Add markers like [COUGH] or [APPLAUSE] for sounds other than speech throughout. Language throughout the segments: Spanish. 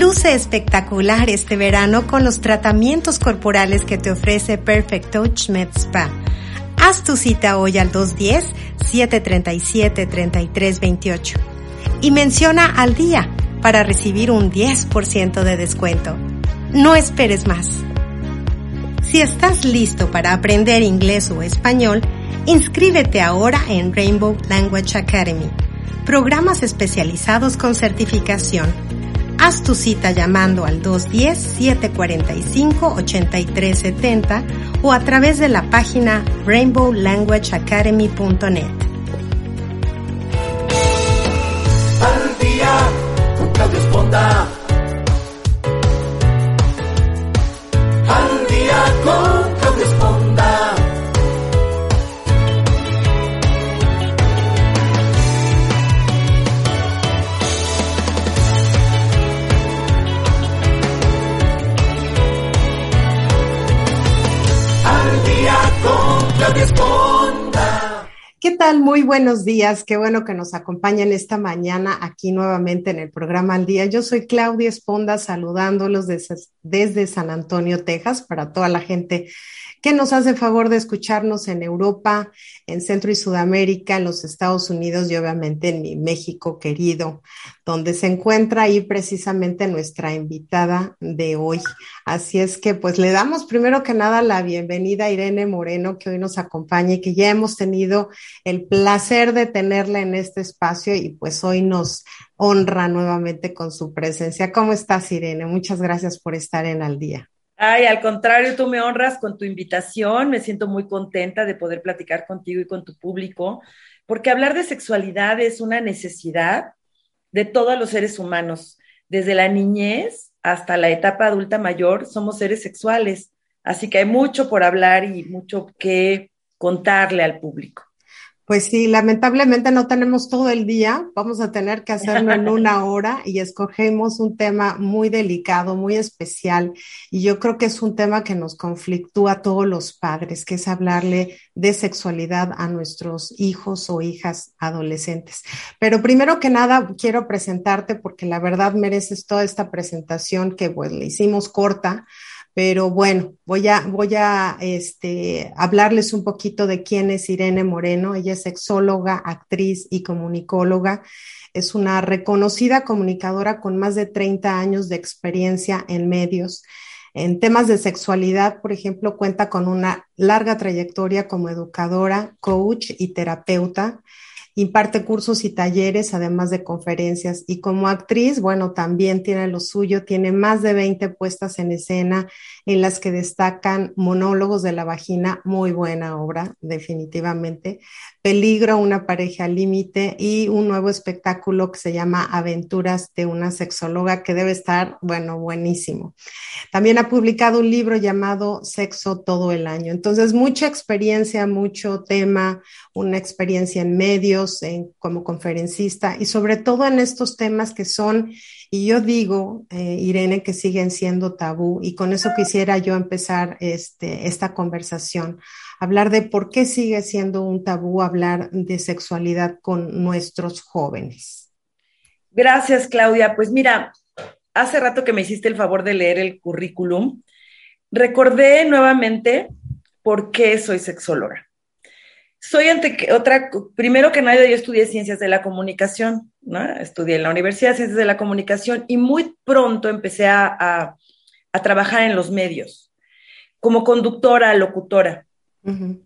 Luce espectacular este verano con los tratamientos corporales que te ofrece Perfect Touch Med Spa. Haz tu cita hoy al 210-737-3328 y menciona al día para recibir un 10% de descuento. No esperes más. Si estás listo para aprender inglés o español, inscríbete ahora en Rainbow Language Academy, programas especializados con certificación. Haz tu cita llamando al 210-745-8370 o a través de la página rainbowlanguageacademy.net. Muy buenos días. Qué bueno que nos acompañan esta mañana aquí nuevamente en el programa Al Día. Yo soy Claudia Esponda saludándolos desde San Antonio, Texas, para toda la gente que nos hace favor de escucharnos en Europa, en Centro y Sudamérica, en los Estados Unidos y obviamente en mi México querido, donde se encuentra ahí precisamente nuestra invitada de hoy. Así es que pues le damos primero que nada la bienvenida a Irene Moreno, que hoy nos acompaña y que ya hemos tenido el placer de tenerla en este espacio y pues hoy nos honra nuevamente con su presencia. ¿Cómo estás, Irene? Muchas gracias por estar en Al Día. Ay, al contrario, tú me honras con tu invitación. Me siento muy contenta de poder platicar contigo y con tu público, porque hablar de sexualidad es una necesidad de todos los seres humanos. Desde la niñez hasta la etapa adulta mayor, somos seres sexuales. Así que hay mucho por hablar y mucho que contarle al público. Pues sí, lamentablemente no tenemos todo el día, vamos a tener que hacerlo en una [LAUGHS] hora y escogemos un tema muy delicado, muy especial y yo creo que es un tema que nos conflictúa a todos los padres, que es hablarle de sexualidad a nuestros hijos o hijas adolescentes. Pero primero que nada quiero presentarte porque la verdad mereces toda esta presentación que pues le hicimos corta pero bueno, voy a, voy a este, hablarles un poquito de quién es Irene Moreno. Ella es sexóloga, actriz y comunicóloga. Es una reconocida comunicadora con más de 30 años de experiencia en medios. En temas de sexualidad, por ejemplo, cuenta con una larga trayectoria como educadora, coach y terapeuta. Imparte cursos y talleres, además de conferencias. Y como actriz, bueno, también tiene lo suyo, tiene más de 20 puestas en escena en las que destacan monólogos de la vagina, muy buena obra, definitivamente. Peligro, una pareja límite y un nuevo espectáculo que se llama Aventuras de una sexóloga, que debe estar, bueno, buenísimo. También ha publicado un libro llamado Sexo todo el año. Entonces, mucha experiencia, mucho tema, una experiencia en medios, en, como conferencista y sobre todo en estos temas que son, y yo digo, eh, Irene, que siguen siendo tabú y con eso quisiera yo empezar este, esta conversación, hablar de por qué sigue siendo un tabú hablar de sexualidad con nuestros jóvenes. Gracias, Claudia. Pues mira, hace rato que me hiciste el favor de leer el currículum, recordé nuevamente por qué soy sexóloga soy ante otra, primero que nada yo estudié ciencias de la comunicación, ¿no? Estudié en la Universidad de Ciencias de la Comunicación y muy pronto empecé a, a trabajar en los medios, como conductora, locutora.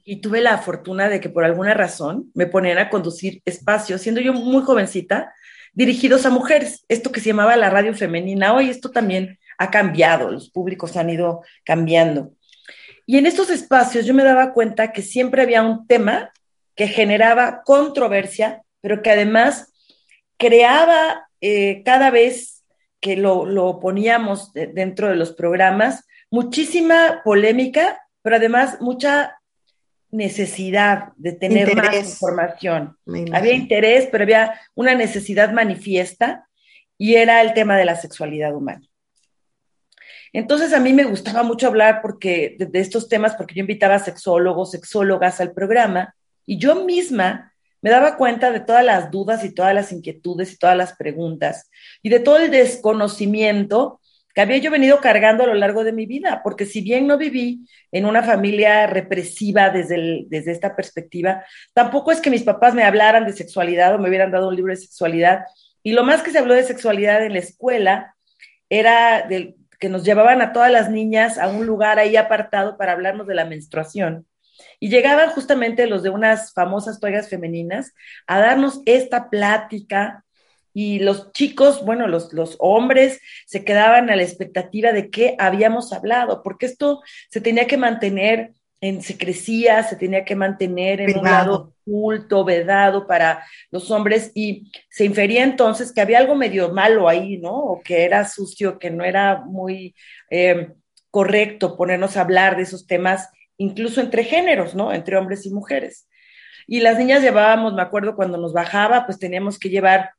Y tuve la fortuna de que por alguna razón me ponían a conducir espacios, siendo yo muy jovencita, dirigidos a mujeres, esto que se llamaba la radio femenina. Hoy esto también ha cambiado, los públicos han ido cambiando. Y en estos espacios yo me daba cuenta que siempre había un tema que generaba controversia, pero que además creaba eh, cada vez que lo, lo poníamos de, dentro de los programas muchísima polémica, pero además mucha necesidad de tener interés. más información. Había interés, pero había una necesidad manifiesta y era el tema de la sexualidad humana. Entonces a mí me gustaba mucho hablar porque, de, de, estos temas porque yo invitaba a sexólogos, sexólogas al programa y yo misma me daba cuenta de todas las dudas y todas las inquietudes y todas las preguntas y de todo el desconocimiento que había yo venido cargando a lo largo de mi vida, porque si bien no viví en una familia represiva desde, desde esta perspectiva, tampoco es que mis papás me hablaran de sexualidad o me hubieran dado un libro de sexualidad. Y lo más que se habló de sexualidad en la escuela era del, que nos llevaban a todas las niñas a un lugar ahí apartado para hablarnos de la menstruación. Y llegaban justamente los de unas famosas toallas femeninas a darnos esta plática y los chicos, bueno, los, los hombres se quedaban a la expectativa de qué habíamos hablado, porque esto se tenía que mantener en secrecía, se tenía que mantener en un lado oculto, vedado para los hombres, y se infería entonces que había algo medio malo ahí, ¿no? O que era sucio, que no era muy eh, correcto ponernos a hablar de esos temas, incluso entre géneros, ¿no? Entre hombres y mujeres. Y las niñas llevábamos, me acuerdo cuando nos bajaba, pues teníamos que llevar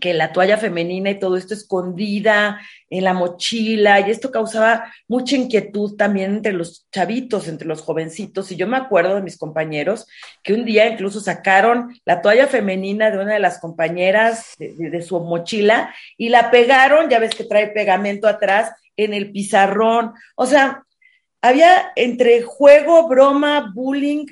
que la toalla femenina y todo esto escondida en la mochila y esto causaba mucha inquietud también entre los chavitos, entre los jovencitos. Y yo me acuerdo de mis compañeros que un día incluso sacaron la toalla femenina de una de las compañeras de, su mochila y la pegaron, ya ves que trae pegamento atrás, en el pizarrón. O sea, había entre juego, broma, bullying,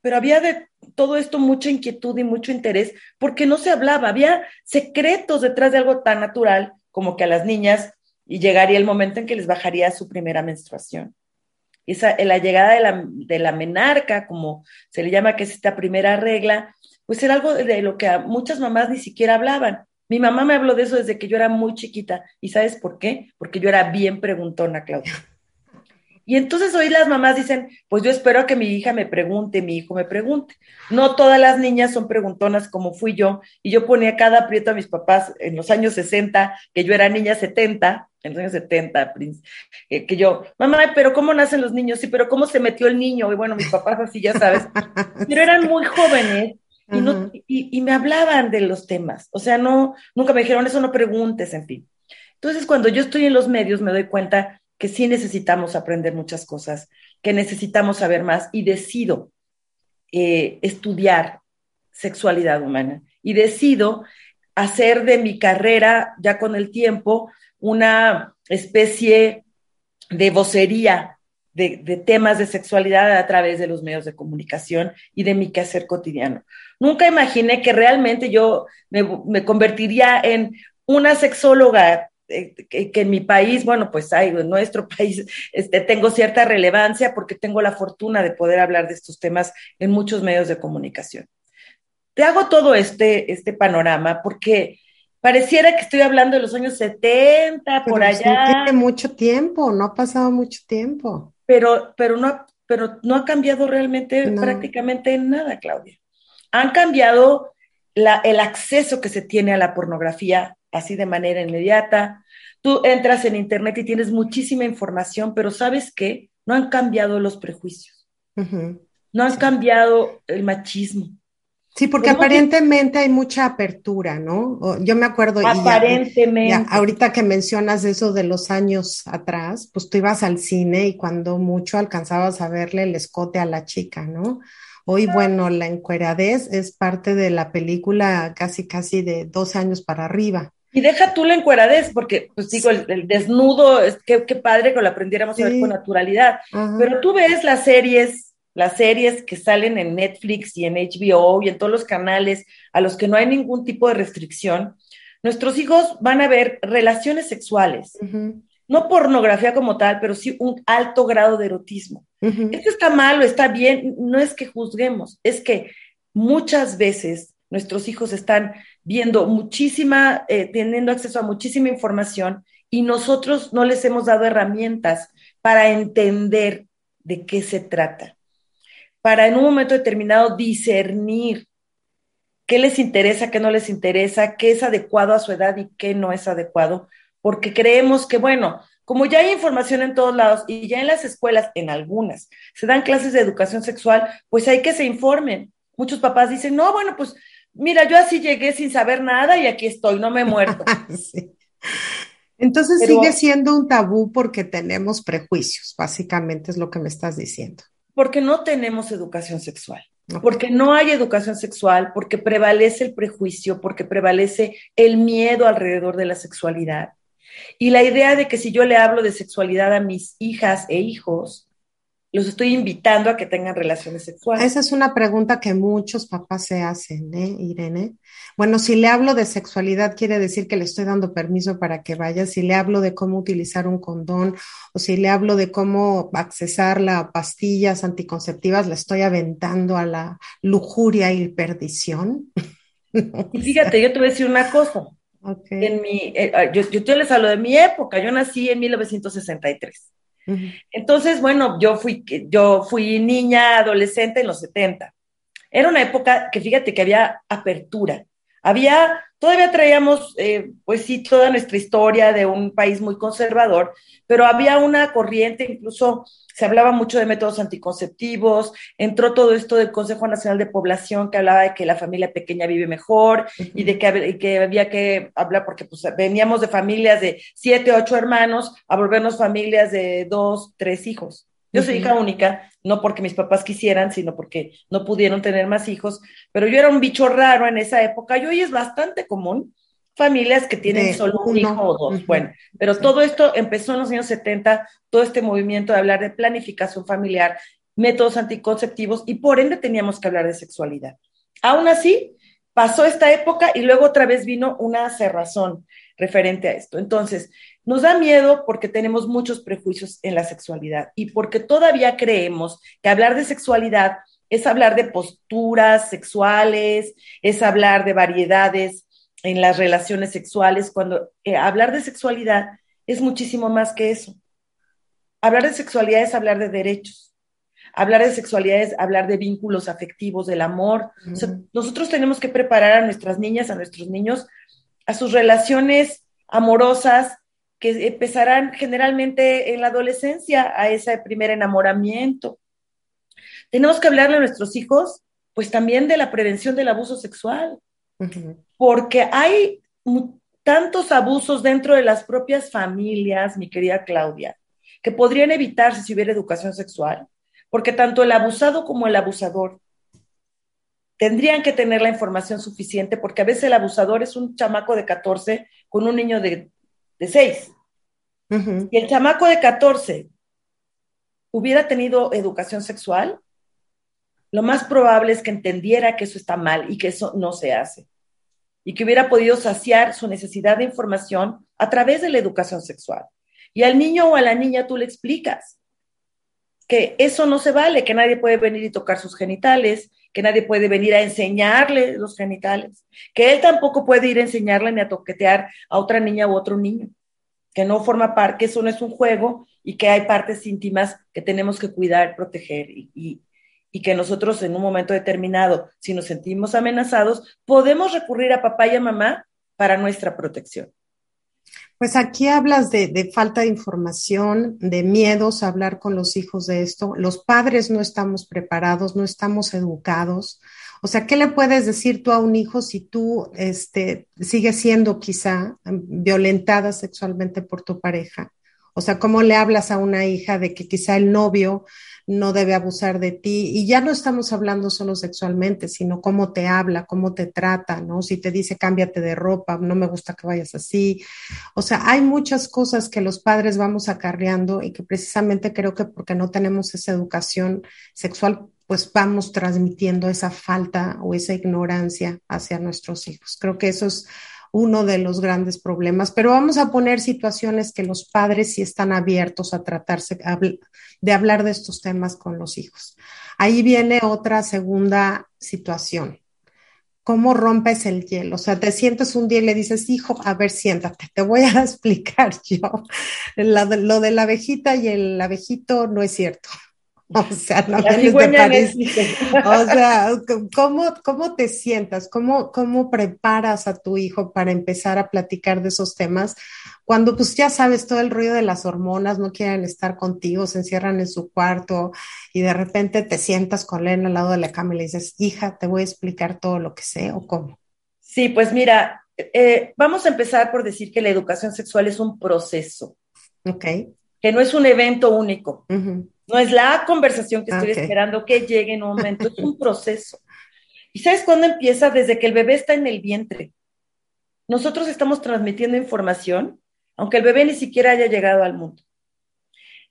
pero había de todo esto mucha inquietud y mucho interés porque no se hablaba, había secretos detrás de algo tan natural como que a las niñas y llegaría el momento en que les bajaría su primera menstruación. Esa, la llegada de la, de la menarca, como se le llama, que es esta primera regla, pues era algo de lo que a muchas mamás ni siquiera hablaban. Mi mamá me habló de eso desde que yo era muy chiquita. ¿Y sabes por qué? Porque yo era bien preguntona, Claudia. Y entonces hoy las mamás dicen, pues yo espero que mi hija me pregunte, mi hijo me pregunte. No todas las niñas son preguntonas como fui yo, y yo ponía cada aprieto a mis papás en los años 60, que yo era niña 70, en los años 70, eh, que yo, mamá, pero ¿cómo nacen los niños? Sí, pero ¿cómo se metió el niño? Y bueno, mis papás así, ya sabes, [LAUGHS] pero eran muy jóvenes y, no, y, y me hablaban de los temas, o sea, no, nunca me dijeron, eso no preguntes, en fin. Entonces, cuando yo estoy en los medios, me doy cuenta que sí necesitamos aprender muchas cosas, que necesitamos saber más y decido eh, estudiar sexualidad humana y decido hacer de mi carrera ya con el tiempo una especie de vocería de, temas de sexualidad a través de los medios de comunicación y de mi quehacer cotidiano. Nunca imaginé que realmente yo me, convertiría en una sexóloga que, en mi país, bueno, pues hay, en nuestro [LAUGHS] país, este, tengo cierta relevancia porque tengo la fortuna de poder hablar de estos temas en muchos medios de comunicación. Te hago todo este, este panorama porque pareciera que estoy hablando de los años 70, por allá. tiene mucho tiempo, no ha pasado mucho tiempo. Pero, pero, no, pero no ha cambiado realmente prácticamente nada, Claudia. Han cambiado la, el acceso que se tiene a la pornografía así de manera inmediata. Tú entras en Internet y tienes muchísima información, pero ¿sabes qué? No han cambiado los prejuicios. No han cambiado el machismo. Sí, porque aparentemente hay mucha apertura, ¿no? Yo me acuerdo. Aparentemente. ahorita que mencionas eso de los años atrás, pues tú ibas al cine y cuando mucho alcanzabas a verle el escote a la chica, ¿no? Hoy, bueno, la encueradez es parte de la película casi, casi de dos años para arriba. Y deja tú la encueradez, porque, pues digo, el, desnudo, es, qué, padre que lo aprendiéramos a ver con naturalidad. Pero tú ves las series, las series que salen en Netflix y en HBO y en todos los canales a los que no hay ningún tipo de restricción, nuestros hijos van a ver relaciones sexuales. No pornografía como tal, pero sí un alto grado de erotismo. Esto está mal o está bien, no es que juzguemos, es que muchas veces nuestros hijos están viendo muchísima, eh, teniendo acceso a muchísima información y nosotros no les hemos dado herramientas para entender de qué se trata, para en un momento determinado discernir qué les interesa, qué no les interesa, qué es adecuado a su edad y qué no es adecuado, porque creemos que, bueno, como ya hay información en todos lados y ya en las escuelas, en algunas, se dan clases de educación sexual, pues hay que se informen. Muchos papás dicen, no, bueno, pues mira, yo así llegué sin saber nada y aquí estoy, no me he muerto. [LAUGHS] Entonces sigue siendo un tabú porque tenemos prejuicios, básicamente es lo que me estás diciendo. Porque no tenemos educación sexual. porque no hay educación sexual, porque prevalece el prejuicio, porque prevalece el miedo alrededor de la sexualidad. Y la idea de que si yo le hablo de sexualidad a mis hijas e hijos, los estoy invitando a que tengan relaciones sexuales. Esa es una pregunta que muchos papás se hacen, ¿eh, Irene? Bueno, si le hablo de sexualidad, quiere decir que le estoy dando permiso para que vaya. Si le hablo de cómo utilizar un condón o si le hablo de cómo accesar las pastillas anticonceptivas, le estoy aventando a la lujuria y perdición. [LAUGHS] y fíjate, yo te voy a decir una cosa. En mi, eh, yo, yo te les hablo de mi época. Yo nací en 1963. Entonces, bueno, yo fui, yo fui niña, adolescente en los 70. Era una época que fíjate que había apertura. Había, todavía traíamos, eh, pues sí, toda nuestra historia de un país muy conservador, pero había una corriente incluso se hablaba mucho de métodos anticonceptivos, entró todo esto del Consejo Nacional de Población que hablaba de que la familia pequeña vive mejor y de que, que, había que hablar, porque pues, veníamos de familias de siete, ocho hermanos a volvernos familias de dos, tres hijos. Yo soy hija única, no porque mis papás quisieran, sino porque no pudieron tener más hijos, pero yo era un bicho raro en esa época y hoy es bastante común familias que tienen solo un hijo o dos. Bueno, pero todo esto empezó en los años 70, todo este movimiento de hablar de planificación familiar, métodos anticonceptivos y por ende teníamos que hablar de sexualidad. Aún así, pasó esta época y luego otra vez vino una cerrazón referente a esto. Entonces, nos da miedo porque tenemos muchos prejuicios en la sexualidad y porque todavía creemos que hablar de sexualidad es hablar de posturas sexuales, es hablar de variedades en las relaciones sexuales, cuando eh, hablar de sexualidad es muchísimo más que eso. Hablar de sexualidad es hablar de derechos. Hablar de sexualidad es hablar de vínculos afectivos, del amor. nosotros tenemos que preparar a nuestras niñas, a nuestros niños, a sus relaciones amorosas que empezarán generalmente en la adolescencia, a ese primer enamoramiento. Tenemos que hablarle a nuestros hijos, pues también de la prevención del abuso sexual porque hay tantos abusos dentro de las propias familias, mi querida Claudia, que podrían evitarse si hubiera educación sexual, porque tanto el abusado como el abusador tendrían que tener la información suficiente, porque a veces el abusador es un chamaco de 14 con un niño de, 6. Y el chamaco de 14 hubiera tenido educación sexual, lo más probable es que entendiera que eso está mal y que eso no se hace. Y que hubiera podido saciar su necesidad de información a través de la educación sexual. Y al niño o a la niña tú le explicas que eso no se vale, que nadie puede venir y tocar sus genitales, que nadie puede venir a enseñarle los genitales, que él tampoco puede ir a enseñarle ni a toquetear a otra niña u otro niño, que no forma parte, que eso no es un juego y que hay partes íntimas que tenemos que cuidar, proteger y, y que nosotros en un momento determinado, si nos sentimos amenazados, podemos recurrir a papá y a mamá para nuestra protección. Pues aquí hablas de, falta de información, de miedos a hablar con los hijos de esto. Los padres no estamos preparados, no estamos educados. O sea, ¿qué le puedes decir tú a un hijo si tú este, sigues siendo quizá violentada sexualmente por tu pareja? O sea, ¿cómo le hablas a una hija de que quizá el novio no debe abusar de ti. Y ya no estamos hablando solo sexualmente, sino cómo te habla, cómo te trata, ¿no? Si te dice cámbiate de ropa, no me gusta que vayas así. O sea, hay muchas cosas que los padres vamos acarreando y que precisamente creo que porque no tenemos esa educación sexual, pues vamos transmitiendo esa falta o esa ignorancia hacia nuestros hijos. Creo que eso es uno de los grandes problemas, pero vamos a poner situaciones que los padres sí están abiertos a tratarse de hablar de estos temas con los hijos. Ahí viene otra segunda situación. ¿Cómo rompes el hielo? O sea, te sientes un día y le dices, hijo, a ver, siéntate, te voy a [LAUGHS] explicar yo. lo de la abejita y el abejito no es cierto. [LAUGHS] O sea, no te O sea, ¿cómo, ¿cómo te sientas? ¿Cómo, ¿Cómo preparas a tu hijo para empezar a platicar de esos temas? Cuando pues ya sabes todo el ruido de las hormonas, no quieren estar contigo, se encierran en su cuarto y de repente te sientas con él al lado de la cama y le dices, hija, te voy a explicar todo lo que sé o cómo. Sí, pues mira, eh, vamos a empezar por decir que la educación sexual es un proceso. Ok. Que no es un evento único No es la conversación que estoy esperando que llegue en un momento, es un [LAUGHS] proceso. ¿Y sabes cuándo empieza? Desde que el bebé está en el vientre. Nosotros estamos transmitiendo información, aunque el bebé ni siquiera haya llegado al mundo.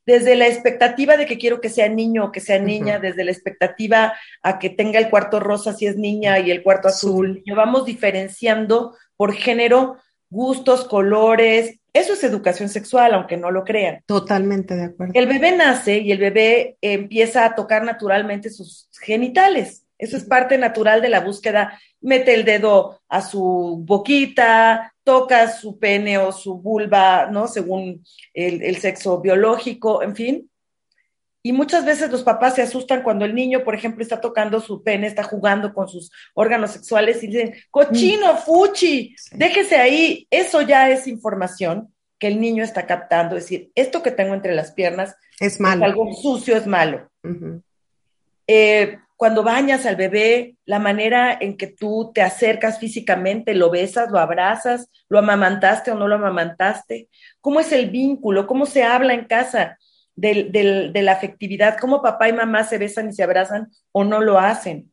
Desde la expectativa de que quiero que sea niño o que sea niña, desde la expectativa a que tenga el cuarto rosa si es niña y el cuarto azul, y vamos diferenciando por género, gustos, colores. Eso es educación sexual, aunque no lo crean. Totalmente de acuerdo. El bebé nace y el bebé empieza a tocar naturalmente sus genitales. Eso es parte natural de la búsqueda. Mete el dedo a su boquita, toca su pene o su vulva, ¿no? Según el, el sexo biológico, en fin. Y muchas veces los papás se asustan cuando el niño, por ejemplo, está tocando su pene, está jugando con sus órganos sexuales y dicen, cochino, fuchi, Sí. déjese ahí. Eso ya es información que el niño está captando. Es decir, esto que tengo entre las piernas Es es malo. algo sucio, es malo. Eh, cuando bañas al bebé, la manera en que tú te acercas físicamente, lo besas, lo abrazas, lo amamantaste o no lo amamantaste, cómo es el vínculo, cómo se habla en casa del- del- de la afectividad, cómo papá y mamá se besan y se abrazan o no lo hacen,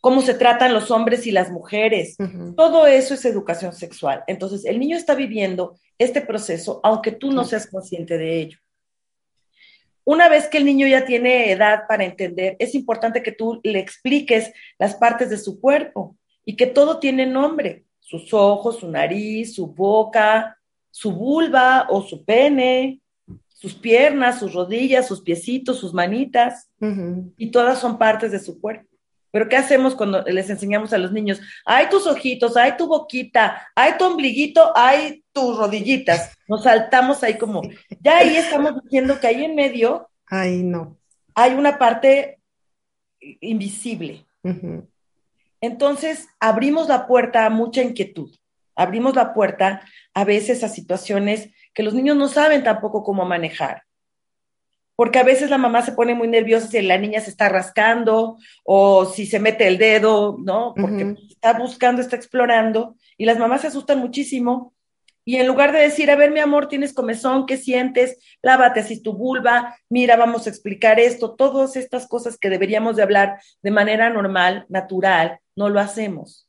cómo se tratan los hombres y las mujeres. Todo eso es educación sexual. Entonces, el niño está viviendo este proceso, aunque tú no seas consciente de ello. Una vez que el niño ya tiene edad para entender, es importante que tú le expliques las partes de su cuerpo y que todo tiene nombre, sus ojos, su nariz, su boca, su vulva o su pene, sus piernas, sus rodillas, sus piecitos, sus manitas y todas son partes de su cuerpo. Pero ¿qué hacemos cuando les enseñamos a los niños? Hay tus ojitos, hay tu boquita, hay tu ombliguito, hay tus rodillitas. Nos saltamos ahí como, ya ahí estamos diciendo que ahí en medio Ay, no. hay una parte invisible. Entonces, abrimos la puerta a mucha inquietud. Abrimos la puerta a veces a situaciones que los niños no saben tampoco cómo manejar. Porque a veces la mamá se pone muy nerviosa si la niña se está rascando o si se mete el dedo, ¿no? Porque está buscando, está explorando y las mamás se asustan muchísimo. Y en lugar de decir, a ver, mi amor, tienes comezón, ¿qué sientes? Lávate así tu vulva, mira, vamos a explicar esto, todas estas cosas que deberíamos de hablar de manera normal, natural, no lo hacemos.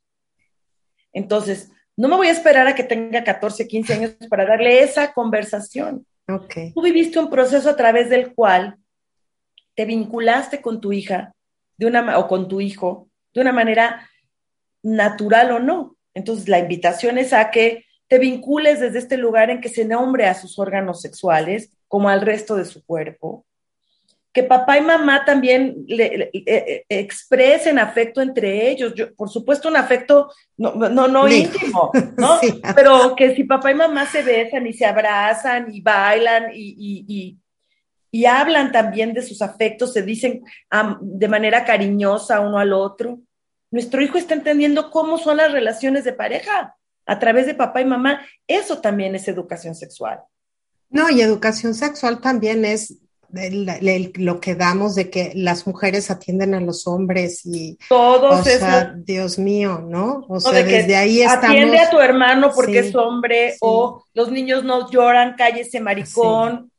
Entonces, no me voy a esperar a que tenga 14, 15 años para darle esa conversación. Ok. Tú viviste un proceso a través del cual te vinculaste con tu hija de una, o con tu hijo de una manera natural o no. Entonces, la invitación es a que te vincules desde este lugar en que se nombre a sus órganos sexuales como al resto de su cuerpo. Que papá y mamá también le- le- eh, eh, expresen afecto entre ellos. Yo, por supuesto, un afecto no, no, no Sí. íntimo, ¿no? [LAUGHS] Sí. Pero que si papá y mamá se besan y se abrazan y bailan y, y- y- y hablan también de sus afectos, se dicen de manera cariñosa uno al otro, nuestro hijo está entendiendo cómo son las relaciones de pareja a través de papá y mamá. Eso también es educación sexual. No, y educación sexual también es el- el- lo que damos de que las mujeres atienden a los hombres y, Todos o sea, Dios mío, ¿no? O ¿no? sea, de que desde ahí atiende estamos. a tu hermano porque Sí, es hombre sí. o los niños no lloran, cállese maricón.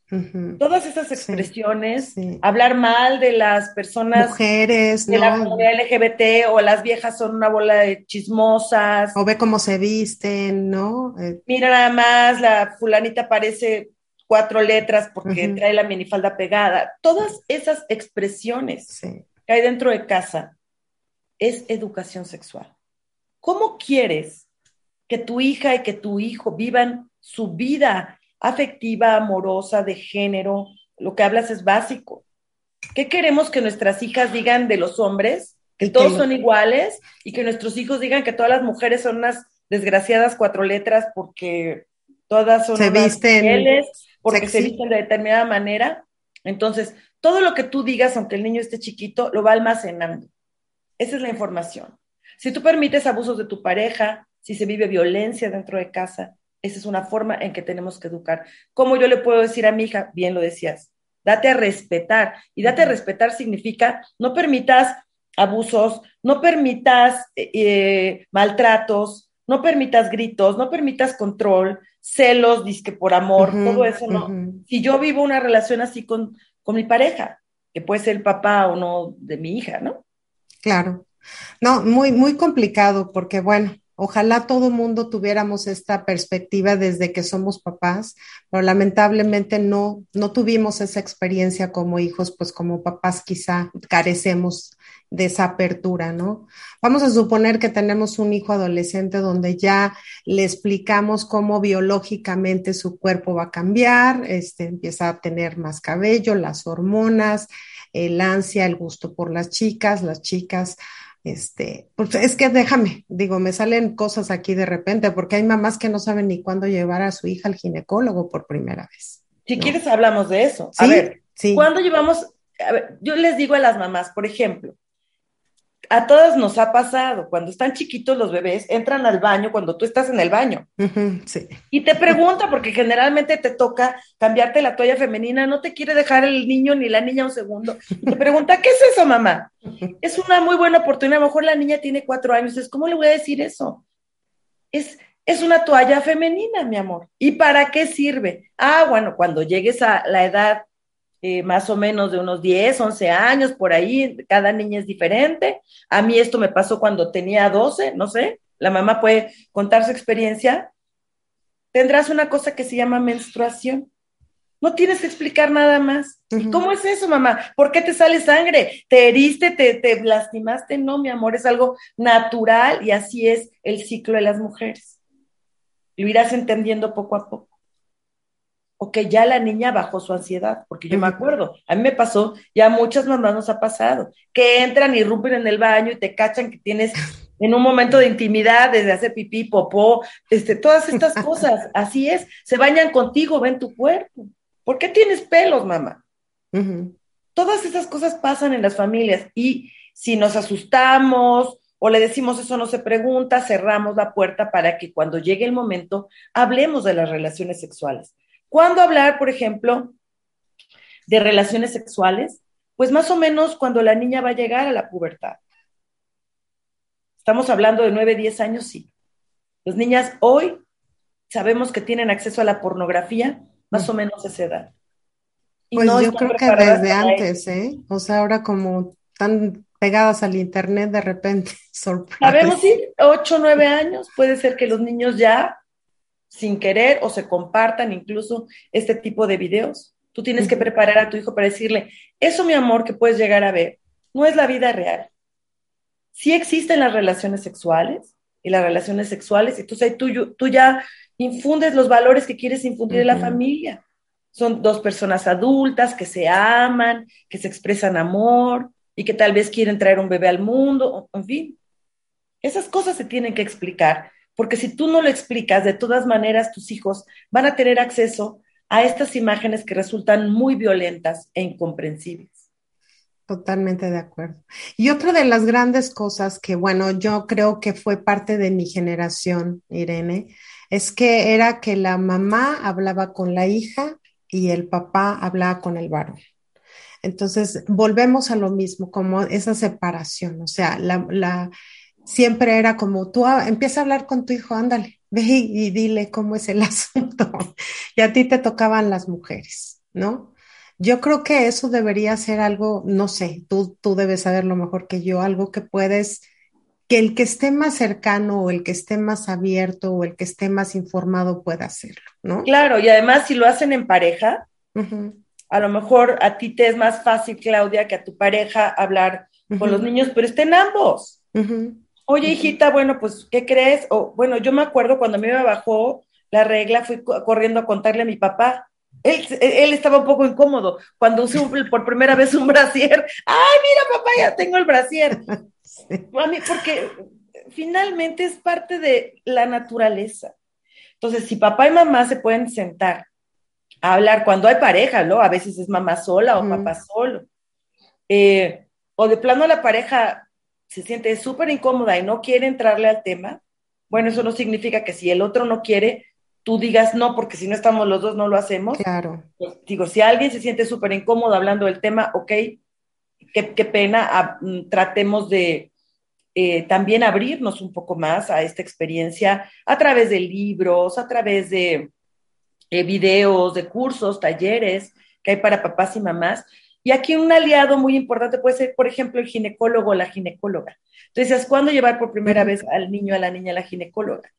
Todas esas expresiones, hablar mal de las personas Mujeres, de la comunidad LGBT o las viejas son una bola de chismosas. O ve cómo se visten, ¿no? Eh, Mira nada más, la fulanita parece cuatro letras porque trae la minifalda pegada. Todas esas expresiones sí. que hay dentro de casa es educación sexual. ¿Cómo quieres que tu hija y que tu hijo vivan su vida afectiva, amorosa, de género? Lo que hablas es básico. ¿Qué queremos que nuestras hijas digan de los hombres? Que todos son iguales y que nuestros hijos digan que todas las mujeres son unas desgraciadas cuatro letras porque todas son Se unas visten fieles, porque se visten de determinada manera. Entonces, todo lo que tú digas, aunque el niño esté chiquito, lo va almacenando. Esa es la información. Si tú permites abusos de tu pareja, si se vive violencia dentro de casa, esa es una forma en que tenemos que educar. ¿Cómo yo le puedo decir a mi hija? Bien lo decías, date a respetar. Y date a respetar significa no permitas abusos, no permitas eh, maltratos, no permitas gritos, no permitas control, celos, disque por amor, todo eso no. Si yo vivo una relación así con, con mi pareja, que puede ser el papá o no de mi hija, ¿no? Claro. No, muy, muy complicado porque, bueno, ojalá todo mundo tuviéramos esta perspectiva desde que somos papás, pero lamentablemente no, no tuvimos esa experiencia como hijos, pues como papás quizá carecemos de esa apertura, ¿no? Vamos a suponer que tenemos un hijo adolescente donde ya le explicamos cómo biológicamente su cuerpo va a cambiar, este, empieza a tener más cabello, las hormonas, el ansia, el gusto por las chicas, las chicas, este, pues es que déjame, digo, me salen cosas aquí de repente, porque hay mamás que no saben ni cuándo llevar a su hija al ginecólogo por primera vez. Si quieres, hablamos de eso. A ver, ¿cuándo llevamos? A ver, yo les digo a las mamás, por ejemplo, a todas nos ha pasado, cuando están chiquitos los bebés, entran al baño cuando tú estás en el baño. sí. Y te pregunta, porque generalmente te toca cambiarte la toalla femenina, no te quiere dejar el niño ni la niña un segundo. Y te pregunta, ¿qué es eso, mamá? Es una muy buena oportunidad. A lo mejor la niña tiene cuatro años. Es, ¿cómo le voy a decir eso? Es, es una toalla femenina, mi amor. ¿Y para qué sirve? Ah, bueno, cuando llegues a la edad eh, más o menos de unos 10, 11 años, por ahí, cada niña es diferente. A mí esto me pasó cuando tenía 12, no sé, la mamá puede contar su experiencia. Tendrás una cosa que se llama menstruación. No tienes que explicar nada más. ¿Y cómo es eso, mamá? ¿Por qué te sale sangre? ¿Te heriste? Te, ¿Te lastimaste? No, mi amor, es algo natural y así es el ciclo de las mujeres. Lo irás entendiendo poco a poco o que ya la niña bajó su ansiedad, porque yo me acuerdo, a mí me pasó, ya muchas mamás nos ha pasado, que entran y rompen en el baño y te cachan que tienes en un momento de intimidad, desde hacer pipí, popó, este, todas estas [LAUGHS] cosas, así es, se bañan contigo, ven tu cuerpo. ¿Por qué tienes pelos, mamá? Todas esas cosas pasan en las familias y si nos asustamos o le decimos eso no se pregunta, cerramos la puerta para que cuando llegue el momento hablemos de las relaciones sexuales. ¿Cuándo hablar, por ejemplo, de relaciones sexuales? Pues más o menos cuando la niña va a llegar a la pubertad. Estamos hablando de 9, 10 años, sí. Las niñas hoy sabemos que tienen acceso a la pornografía más o menos a esa edad. pues yo creo que desde antes, ¿eh? O sea, ahora como están pegadas al internet de repente, [LAUGHS] sorpresa. Sabemos, sí, 8, 9 años, puede ser que los niños ya sin querer o se compartan incluso este tipo de videos. Tú tienes que preparar a tu hijo para decirle, eso mi amor que puedes llegar a ver, no es la vida real. Sí existen las relaciones sexuales y las relaciones sexuales, entonces tú, tú ya infundes los valores que quieres infundir en la familia. Son dos personas adultas que se aman, que se expresan amor y que tal vez quieren traer un bebé al mundo, en fin. Esas cosas se tienen que explicar porque si tú no lo explicas, de todas maneras tus hijos van a tener acceso a estas imágenes que resultan muy violentas e incomprensibles. Totalmente de acuerdo. Y otra de las grandes cosas que, bueno, yo creo que fue parte de mi generación, Irene, es que era que la mamá hablaba con la hija y el papá hablaba con el varón. Entonces, volvemos a lo mismo, como esa separación, o sea, la, la siempre era como, tú empieza a hablar con tu hijo, ándale, ve y, dile cómo es el [LAUGHS] asunto. y a ti te tocaban las mujeres, ¿no? Yo creo que eso debería ser algo, no sé, tú, tú debes saberlo mejor que yo, algo que puedes, que el que esté más cercano o el que esté más abierto o el que esté más informado pueda hacerlo, ¿no? Claro, y además si lo hacen en pareja, a lo mejor a ti te es más fácil, Claudia, que a tu pareja hablar con los niños, pero estén ambos. Oye, hijita, bueno, pues, ¿qué crees? O, bueno, yo me acuerdo cuando a mí me bajó la regla, fui corriendo a contarle a mi papá. Él, él estaba un poco incómodo cuando usé [LAUGHS] por primera vez un brasier. ¡Ay, mira, papá, ya tengo el brasier! [LAUGHS] A mí, porque finalmente es parte de la naturaleza. Entonces, si papá y mamá se pueden sentar a hablar cuando hay pareja, ¿no? A veces es mamá sola o papá solo. Eh, o de plano la pareja se siente súper incómoda y no quiere entrarle al tema, bueno, eso no significa que si el otro no quiere, tú digas no, porque si no estamos los dos no lo hacemos. Claro. Pues, digo, si alguien se siente súper incómodo hablando del tema, ok, qué, pena, ah, mm, tratemos de, eh, también abrirnos un poco más a esta experiencia a través de libros, a través de eh, videos, de cursos, talleres que hay para papás y mamás. Y aquí un aliado muy importante puede ser, por ejemplo, el ginecólogo o la ginecóloga. Entonces, ¿cuándo llevar por primera vez al niño, a la niña, a la ginecóloga?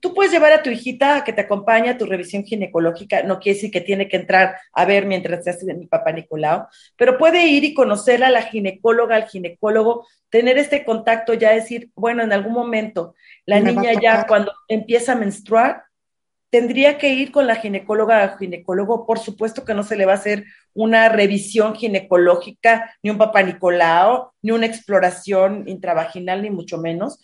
Tú puedes llevar a tu hijita a que te acompañe a tu revisión ginecológica, no quiere decir que tiene que entrar a ver mientras se hace mi papá Nicolau, pero puede ir y conocer a la ginecóloga, al ginecólogo, tener este contacto, ya decir, bueno, en algún momento la niña ya cuando empieza a menstruar, tendría que ir con la ginecóloga o ginecólogo, por supuesto que no se le va a hacer una revisión ginecológica, ni un papá Nicolau, ni una exploración intravaginal, ni mucho menos,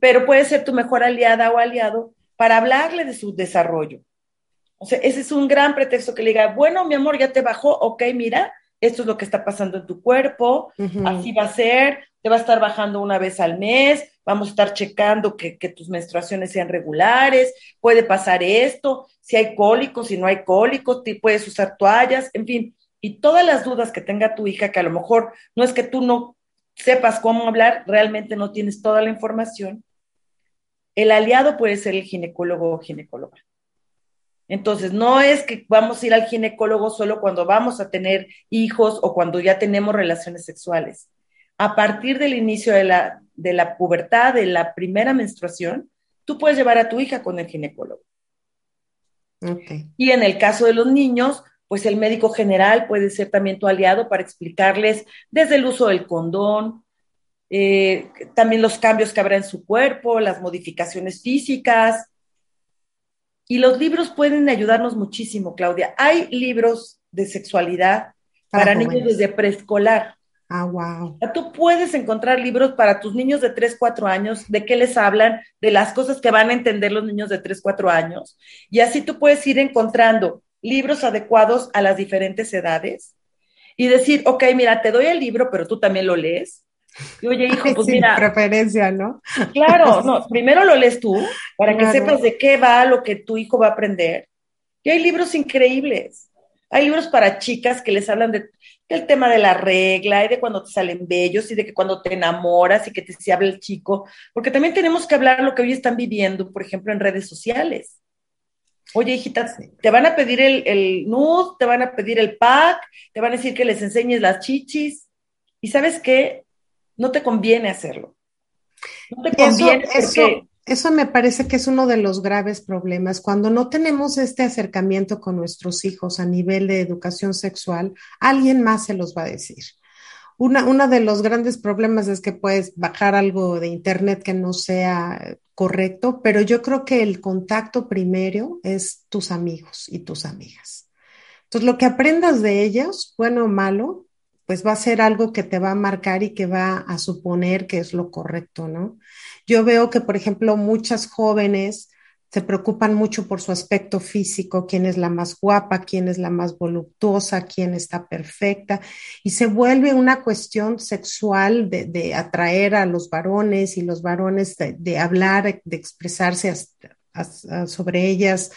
pero puede ser tu mejor aliada o aliado para hablarle de su desarrollo. O sea, ese es un gran pretexto que le diga, bueno, mi amor, ya te bajó, ok, mira, esto es lo que está pasando en tu cuerpo, así va a ser, te va a estar bajando una vez al mes, vamos a estar checando que, que, tus menstruaciones sean regulares, puede pasar esto, si hay cólicos, si no hay cólicos, puedes usar toallas, en fin, y todas las dudas que tenga tu hija, que a lo mejor no es que tú no sepas cómo hablar, realmente no tienes toda la información, el aliado puede ser el ginecólogo o ginecóloga. Entonces, no es que vamos a ir al ginecólogo solo cuando vamos a tener hijos o cuando ya tenemos relaciones sexuales. A partir del inicio de la, de la pubertad, de la primera menstruación, tú puedes llevar a tu hija con el ginecólogo. Y en el caso de los niños, pues el médico general puede ser también tu aliado para explicarles desde el uso del condón, eh, también los cambios que habrá en su cuerpo, las modificaciones físicas. Y los libros pueden ayudarnos muchísimo, Claudia. Hay libros de sexualidad para, niños desde preescolar. Ah, wow. Tú puedes encontrar libros para tus niños de 3, 4 años, de qué les hablan, de las cosas que van a entender los niños de 3, 4 años. Y así tú puedes ir encontrando libros adecuados a las diferentes edades y decir, ok, mira, te doy el libro, pero tú también lo lees. Y oye, hijo, [LAUGHS] pues mira. preferencia, ¿no? Claro, [LAUGHS] no, primero lo lees tú, para que sepas de qué va lo que tu hijo va a aprender. Y hay libros increíbles. Hay libros para chicas que les hablan de, del tema de la regla y de cuando te salen bellos y de que cuando te enamoras y que te se habla el chico, porque también tenemos que hablar lo que hoy están viviendo, por ejemplo, en redes sociales. Oye, hijita, te van a pedir el, el nude, te van a pedir el pack, te van a decir que les enseñes las chichis. Y sabes qué, no te conviene hacerlo. No te conviene eso, eso, me parece que es uno de los graves problemas. Cuando no tenemos este acercamiento con nuestros hijos a nivel de educación sexual, alguien más se los va a decir. Una, uno de los grandes problemas es que puedes bajar algo de internet que no sea correcto, pero yo creo que el contacto primero es tus amigos y tus amigas. Entonces, lo que aprendas de ellos, bueno o malo, pues va a ser algo que te va a marcar y que va a suponer que es lo correcto, ¿no? Yo veo que, por ejemplo, muchas jóvenes se preocupan mucho por su aspecto físico, quién es la más guapa, quién es la más voluptuosa, quién está perfecta, y se vuelve una cuestión sexual de, atraer a los varones y los varones de, hablar, de expresarse sobre ellas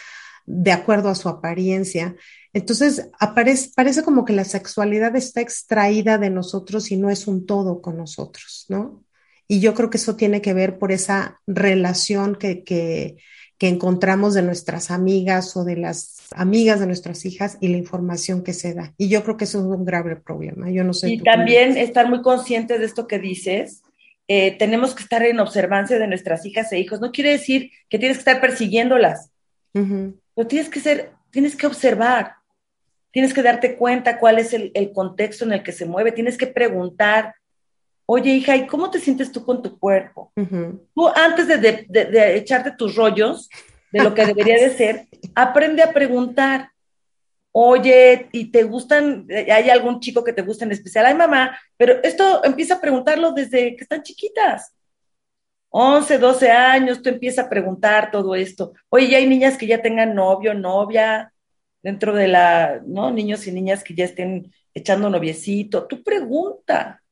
de acuerdo a su apariencia. Entonces, aparece, parece como que la sexualidad está extraída de nosotros y no es un todo con nosotros, ¿no? Y yo creo que eso tiene que ver por esa relación que, que, que encontramos de nuestras amigas o de las amigas de nuestras hijas y la información que se da. Y yo creo que eso es un grave problema. Yo no sé. Y también estar muy conscientes de esto que dices. Eh, tenemos que estar en observancia de nuestras hijas e hijos. No quiere decir que tienes que estar persiguiéndolas, pero tienes que ser, tienes que observar tienes que darte cuenta cuál es el, contexto en el que se mueve, tienes que preguntar, oye hija, ¿y cómo te sientes tú con tu cuerpo? Tú antes de, echarte tus rollos de lo que [LAUGHS] debería de ser, aprende a preguntar. Oye, ¿y te gustan? ¿Hay algún chico que te guste en especial? Ay, mamá, pero esto empieza a preguntarlo desde que están chiquitas. 11, 12 años, tú empiezas a preguntar todo esto. Oye, ya hay niñas que ya tengan novio, novia, dentro de la, ¿no? Niños y niñas que ya estén echando noviecito, tú pregunta.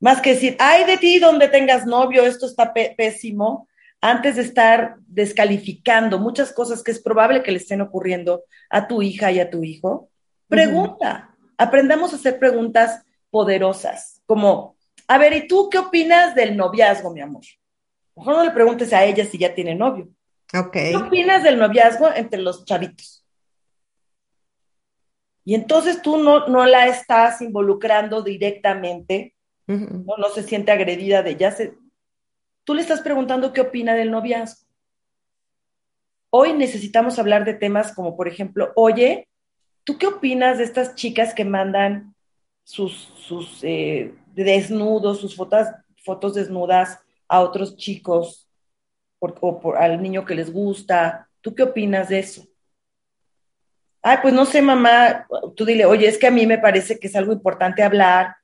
Más que decir, ay de ti donde tengas novio, esto está pésimo, antes de estar descalificando muchas cosas que es probable que le estén ocurriendo a tu hija y a tu hijo, pregunta. Aprendamos a hacer preguntas poderosas, como, A ver, ¿y tú qué opinas del noviazgo, mi amor? Mejor no le preguntes a ella si ya tiene novio. ¿Qué opinas del noviazgo entre los chavitos? Y entonces tú no, no la estás involucrando directamente, No, se siente agredida de ya se... Tú le estás preguntando qué opina del noviazgo. Hoy necesitamos hablar de temas como, por ejemplo, oye, ¿tú qué opinas de estas chicas que mandan sus, sus eh, desnudos, sus fotos, fotos desnudas a otros chicos o por, al niño que les gusta? ¿Tú qué opinas de eso? Ay, pues no sé, mamá, tú dile, oye, es que a mí me parece que es algo importante hablar,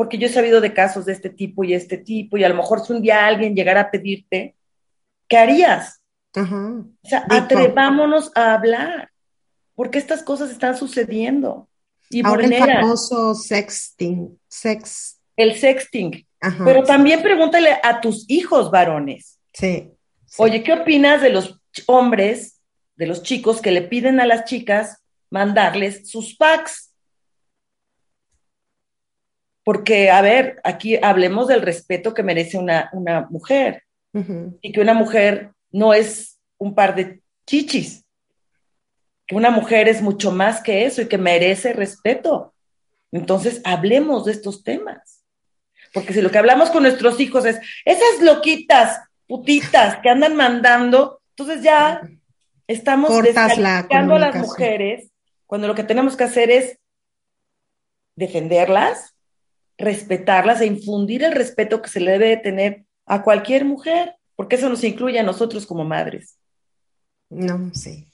porque yo he sabido de casos de este tipo y este tipo, y a lo mejor si un día alguien llegara a pedirte, ¿qué harías? Ajá. O sea, atrevámonos a hablar, porque estas cosas están sucediendo y Ahora el famoso sexting, sex. el sexting. Ajá. Pero también pregúntale a tus hijos varones, Sí. sí. oye, ¿qué opinas de los hombres, de los chicos que le piden a las chicas mandarles sus packs? Porque, a ver, aquí hablemos del respeto que merece una, una mujer y que una mujer no es un par de chichis, que una mujer es mucho más que eso y que merece respeto. Entonces, hablemos de estos temas. Porque si lo que hablamos con nuestros hijos es esas loquitas, putitas que andan mandando, entonces ya estamos Cortas la a las mujeres cuando lo que tenemos que hacer es defenderlas, respetarlas e infundir el respeto que se le debe de tener a cualquier mujer, porque eso nos incluye a nosotros como madres. No, sí.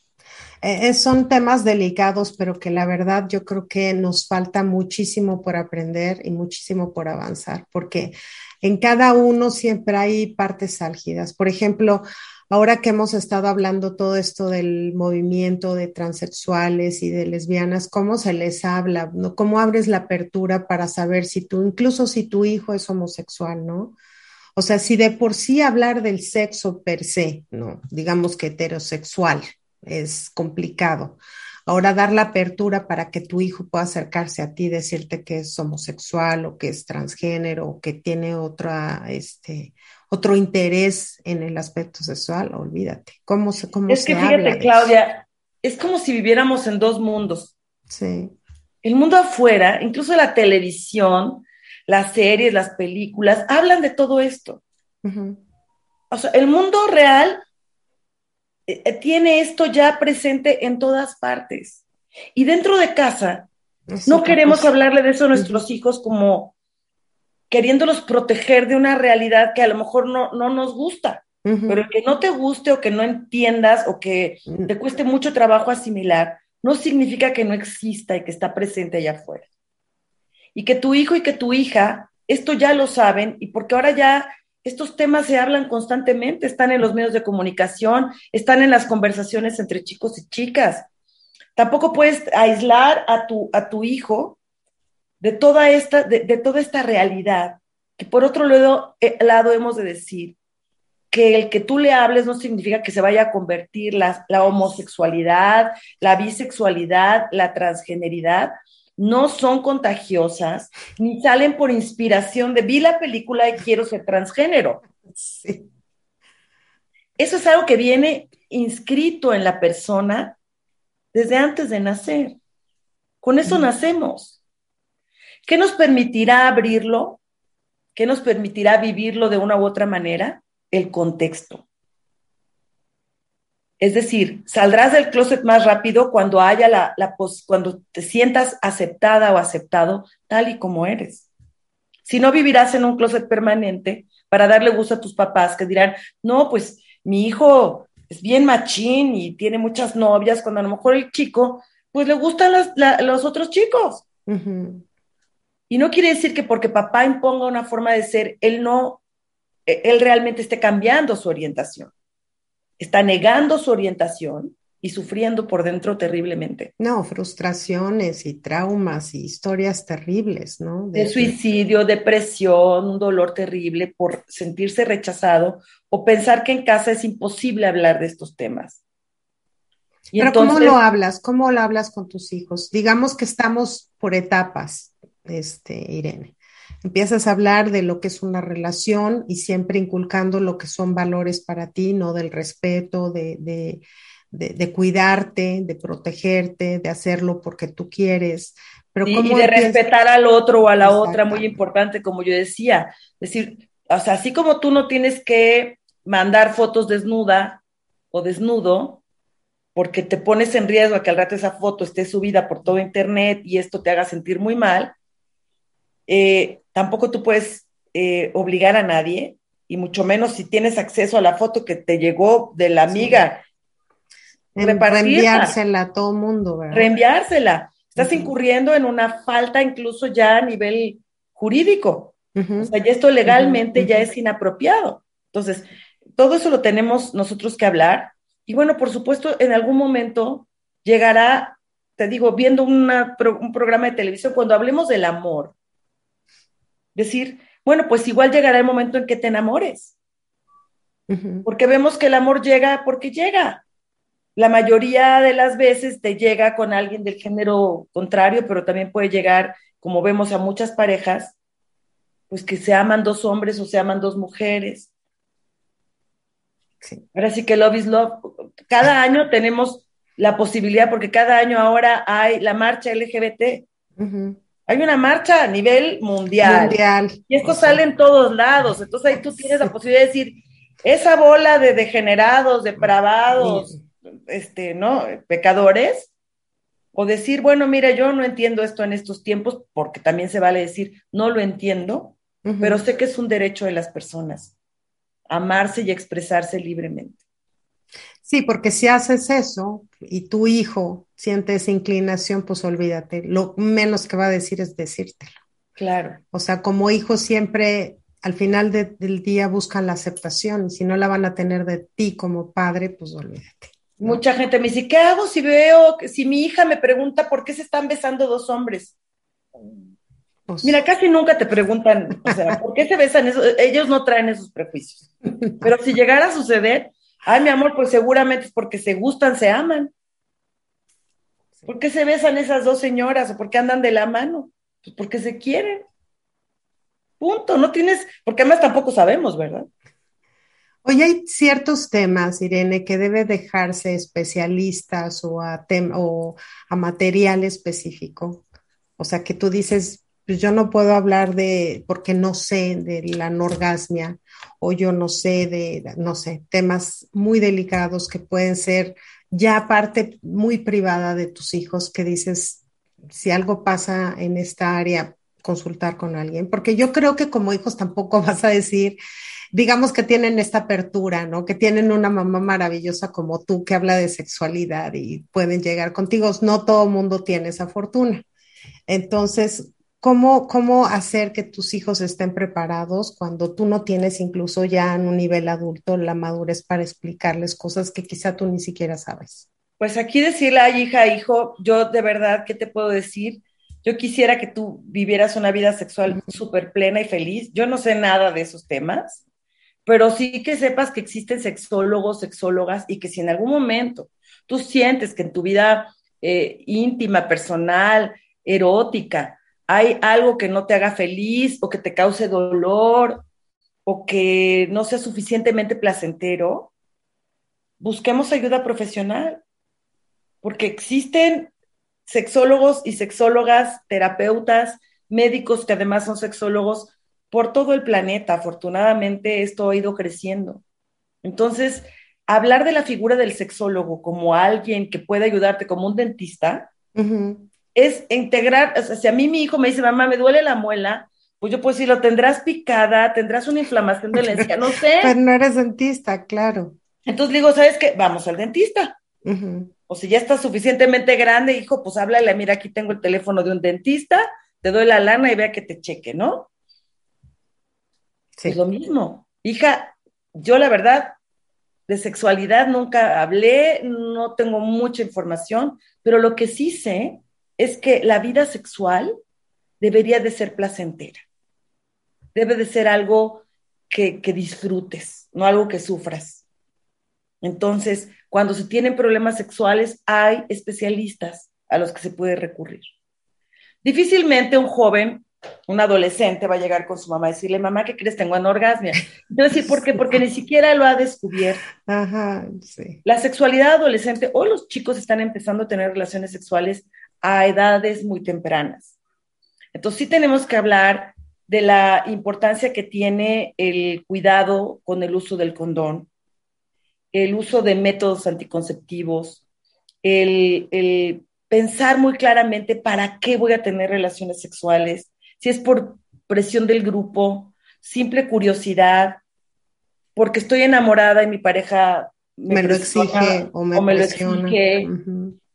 Eh, eh, son temas delicados, pero que la verdad yo creo que nos falta muchísimo por aprender y muchísimo por avanzar, porque en cada uno siempre hay partes álgidas. Por ejemplo, ahora que hemos estado hablando todo esto del movimiento de transexuales y de lesbianas, ¿cómo se les habla? ¿no? ¿Cómo abres la apertura para saber si tú, incluso si tu hijo es homosexual, ¿no? O sea, si de por sí hablar del sexo per se, ¿no? Digamos que heterosexual es complicado. Ahora dar la apertura para que tu hijo pueda acercarse a ti, decirte que es homosexual o que es transgénero o que tiene otra, este, otro interés en el aspecto sexual, olvídate. ¿Cómo se, cómo Es que fíjate, Claudia, es como si viviéramos en dos mundos. Sí. El mundo afuera, incluso la televisión, las series, las películas, hablan de todo esto. O sea, el mundo real eh, eh, tiene esto ya presente en todas partes. Y dentro de casa, no queremos hablarle de eso a nuestros hijos como queriéndolos proteger de una realidad que a lo mejor no, no nos gusta. Pero que no te guste o que no entiendas o que Mm. te cueste mucho trabajo asimilar, no significa que no exista y que está presente allá afuera. Y que tu hijo y que tu hija, esto ya lo saben, y porque ahora ya estos temas se hablan constantemente, están en los medios de comunicación, están en las conversaciones entre chicos y chicas. Tampoco puedes aislar a tu, a tu hijo de toda esta, de, de toda esta realidad, que por otro lado, eh, lado hemos de decir que el que tú le hables no significa que se vaya a convertir la, la homosexualidad, la bisexualidad, la transgeneridad, no son contagiosas, ni salen por inspiración de vi la película y quiero ser transgénero. Sí. Eso es algo que viene inscrito en la persona desde antes de nacer. Con eso nacemos. ¿Qué nos permitirá abrirlo? ¿Qué nos permitirá vivirlo de una u otra manera? El contexto. Es decir, saldrás del closet más rápido cuando haya la, cuando te sientas aceptada o aceptado tal y como eres. Si no vivirás en un closet permanente para darle gusto a tus papás que dirán, no, pues mi hijo es bien machín y tiene muchas novias, cuando a lo mejor el chico, pues le gustan los, los otros chicos. Y no quiere decir que porque papá imponga una forma de ser, él no, eh, él realmente esté cambiando su orientación. Está negando su orientación y sufriendo por dentro terriblemente. No, frustraciones y traumas y historias terribles, ¿no? De suicidio, depresión, un dolor terrible por sentirse rechazado o pensar que en casa es imposible hablar de estos temas. Y Pero ¿cómo lo hablas? ¿Cómo lo hablas con tus hijos? Digamos que estamos por etapas, este, Irene. Empiezas a hablar de lo que es una relación y siempre inculcando lo que son valores para ti, no del respeto, de, de, de, de cuidarte, de protegerte, de hacerlo porque tú quieres. Pero y, ¿cómo y de empiezas? respetar al otro o a la otra, muy importante, como yo decía. Es decir, o sea, así como tú no tienes que mandar fotos desnuda o desnudo, porque te pones en riesgo a que al rato esa foto esté subida por todo internet y esto te haga sentir muy mal, eh, tampoco tú puedes eh, obligar a nadie, y mucho menos si tienes acceso a la foto que te llegó de la Sí. amiga, repartirla. reenviársela a todo mundo, ¿verdad? reenviársela. Estás incurriendo en una falta incluso ya a nivel jurídico. Ujú. O sea, ya esto legalmente ya es inapropiado. Entonces, todo eso lo tenemos nosotros que hablar. Y bueno, por supuesto, en algún momento llegará, te digo, viendo una un programa de televisión, cuando hablemos del amor, decir, bueno, pues igual llegará el momento en que te enamores, porque vemos que el amor llega porque llega. La mayoría de las veces te llega con alguien del género contrario, pero también puede llegar, como vemos a muchas parejas, pues que se aman dos hombres o se aman dos mujeres. Sí. Ahora sí que love is love. Cada [LAUGHS] año tenemos la posibilidad, porque cada año ahora hay la marcha LGBT. Ujú. Hay una marcha a nivel mundial. Mundial. Y esto O sea, sale en todos lados. Entonces ahí tú tienes la posibilidad de decir, esa bola de degenerados, depravados, este, ¿no? Pecadores. O decir, bueno, mira, yo no entiendo esto en estos tiempos, porque también se vale decir, no lo entiendo, pero sé que es un derecho de las personas, amarse y expresarse libremente. Sí, porque si haces eso y tu hijo siente esa inclinación, pues olvídate. Lo menos que va a decir es decírtelo. Claro. O sea, como hijos siempre al final de- del día buscan la aceptación y si no la van a tener de ti como padre, pues olvídate. ¿no? Mucha gente me dice, ¿qué hago si veo, que- si mi hija me pregunta por qué se están besando dos hombres? Pues, Mira, casi nunca te preguntan, o sea, ¿por qué se besan eso? Ellos no traen esos prejuicios. [LAUGHS] Pero si llegara a suceder, ay, mi amor, pues seguramente es porque se gustan, se aman. ¿Por qué se besan esas dos señoras o por qué andan de la mano? Pues porque se quieren. Punto, no tienes, porque además tampoco sabemos, ¿verdad? Oye, hay ciertos temas, Irene, que debe dejarse especialistas o a, tem- o a material específico. O sea, que tú dices, pues yo no puedo hablar de, porque no sé de la anorgasmia, o yo no sé de, no sé, temas muy delicados que pueden ser ya parte muy privada de tus hijos, que dices, si algo pasa en esta área, consultar con alguien. Porque yo creo que como hijos tampoco [LAUGHS] vas a decir digamos que tienen esta apertura, ¿no? Que tienen una mamá maravillosa como tú que habla de sexualidad y pueden llegar contigo. No todo mundo tiene esa fortuna. Entonces, ¿cómo, cómo hacer que tus hijos estén preparados cuando tú no tienes incluso ya en un nivel adulto la madurez para explicarles cosas que quizá tú ni siquiera sabes? Pues aquí decirle, hija, hijo, yo de verdad, ¿qué te puedo decir? Yo quisiera que tú vivieras una vida sexual súper plena y feliz. Yo no sé nada de esos temas, pero sí que sepas que existen sexólogos, sexólogas y que si en algún momento tú sientes que en tu vida eh, íntima, personal, erótica, hay algo que no te haga feliz o que te cause dolor o que no sea suficientemente placentero, busquemos ayuda profesional, porque existen sexólogos y sexólogas, terapeutas, médicos que además son sexólogos por todo el planeta. Afortunadamente esto ha ido creciendo. Entonces, hablar de la figura del sexólogo como alguien que puede ayudarte, como un dentista. Es integrar, o sea, si a mí mi hijo me dice, mamá, me duele la muela, pues yo puedo decir, lo tendrás picada, tendrás una inflamación de la encía, no sé. [LAUGHS] Pero no eres dentista, claro. Entonces digo, ¿sabes qué? Vamos al dentista. Uh -huh. O si ya estás suficientemente grande, hijo, pues háblale, mira, aquí tengo el teléfono de un dentista, te doy la lana y vea que te cheque, ¿no? Sí. Es lo mismo. Hija, yo la verdad, de sexualidad nunca hablé, no tengo mucha información, pero lo que sí sé es que la vida sexual debería de ser placentera. Debe de ser algo que, que disfrutes, no algo que sufras. Entonces, cuando se tienen problemas sexuales, hay especialistas a los que se puede recurrir. Difícilmente un joven un adolescente va a llegar con su mamá a decirle, mamá, ¿qué crees? Tengo anorgasmia. Yo decir, ¿por qué? Porque ni siquiera lo ha descubierto. Ajá, sí. La sexualidad adolescente, hoy los chicos están empezando a tener relaciones sexuales a edades muy tempranas. Entonces sí tenemos que hablar de la importancia que tiene el cuidado con el uso del condón, el uso de métodos anticonceptivos, el, el pensar muy claramente para qué voy a tener relaciones sexuales, si es por presión del grupo, simple curiosidad, porque estoy enamorada y mi pareja me, lo exige o me, lo exige.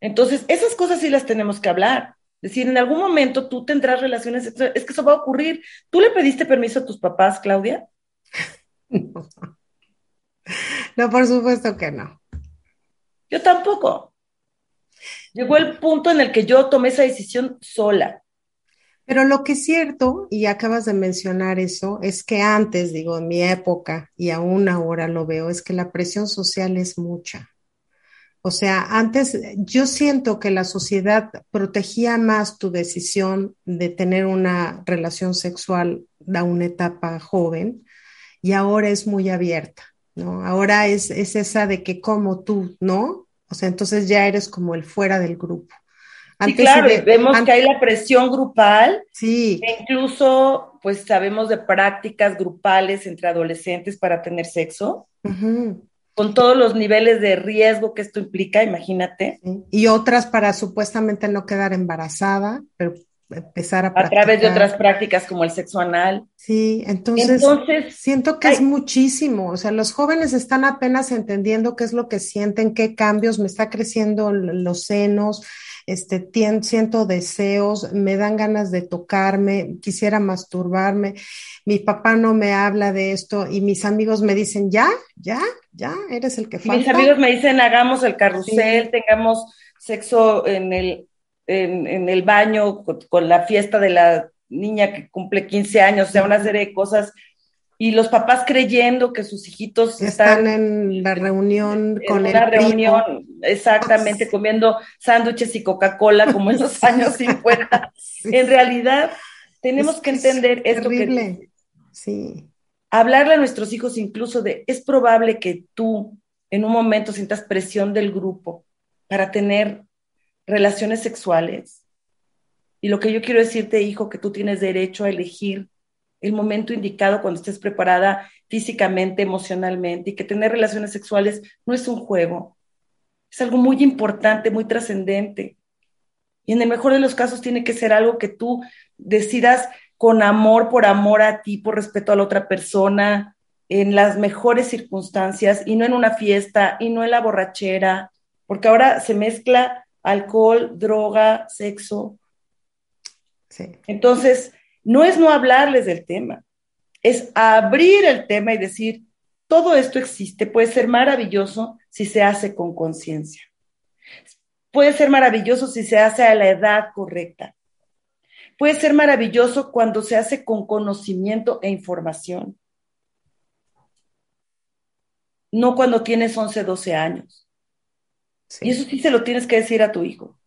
Entonces, esas cosas sí las tenemos que hablar. Es decir, en algún momento tú tendrás relaciones sexuales, es que eso va a ocurrir. ¿Tú le pediste permiso a tus papás, Claudia? no. [LAUGHS] no, por supuesto que no. Yo tampoco. Llegó el punto en el que yo tomé esa decisión sola. Pero lo que es cierto, y acabas de mencionar eso, es que antes, digo, en mi época, y aún ahora lo veo, es que la presión social es mucha. O sea, antes yo siento que la sociedad protegía más tu decisión de tener una relación sexual a una etapa joven y ahora es muy abierta, ¿no? Ahora es, es esa de que como tú, ¿no? O sea, entonces ya eres como el fuera del grupo. sí, claro, vemos que hay la presión grupal. Sí. E incluso, pues sabemos de prácticas grupales entre adolescentes para tener sexo. Con todos los niveles de riesgo que esto implica, imagínate. Y otras para supuestamente no quedar embarazada, pero empezar a A través de otras prácticas como el sexo anal. Sí, entonces, siento que es muchísimo. O sea, los jóvenes están apenas entendiendo qué es lo que sienten, qué cambios, me está creciendo los senos, este, siento deseos, me dan ganas de tocarme, quisiera masturbarme, mi papá no me habla de esto y mis amigos me dicen, ya, ya, ya, eres el que falta. Mis amigos me dicen, hagamos el carrusel, tengamos sexo en el en, el baño con, la fiesta de la niña que cumple 15 años, o sea, una serie de cosas. Y los papás creyendo que sus hijitos están, en la reunión con el reunión, exactamente, comiendo sándwiches y Coca-Cola como en los años 50. En realidad, tenemos que entender esto que sí. Hablarle a nuestros hijos incluso de, es probable que tú en un momento sientas presión del grupo para tener relaciones sexuales. Y lo que yo quiero decirte, hijo, que tú tienes derecho a elegir el momento indicado cuando estés preparada físicamente, emocionalmente, y que tener relaciones sexuales no es un juego, es algo muy importante, muy trascendente. Y en el mejor de los casos tiene que ser algo que tú decidas con amor, por amor a ti, por respeto a la otra persona, en las mejores circunstancias y no en una fiesta y no en la borrachera, porque ahora se mezcla alcohol, droga, sexo. Entonces, no es no hablarles del tema, es abrir el tema y decir, todo esto existe, puede ser maravilloso si se hace con conciencia. Puede ser maravilloso si se hace a la edad correcta. Puede ser maravilloso cuando se hace con conocimiento e información. No cuando tienes 11, 12 años. Y eso sí se lo tienes que decir a tu hijo.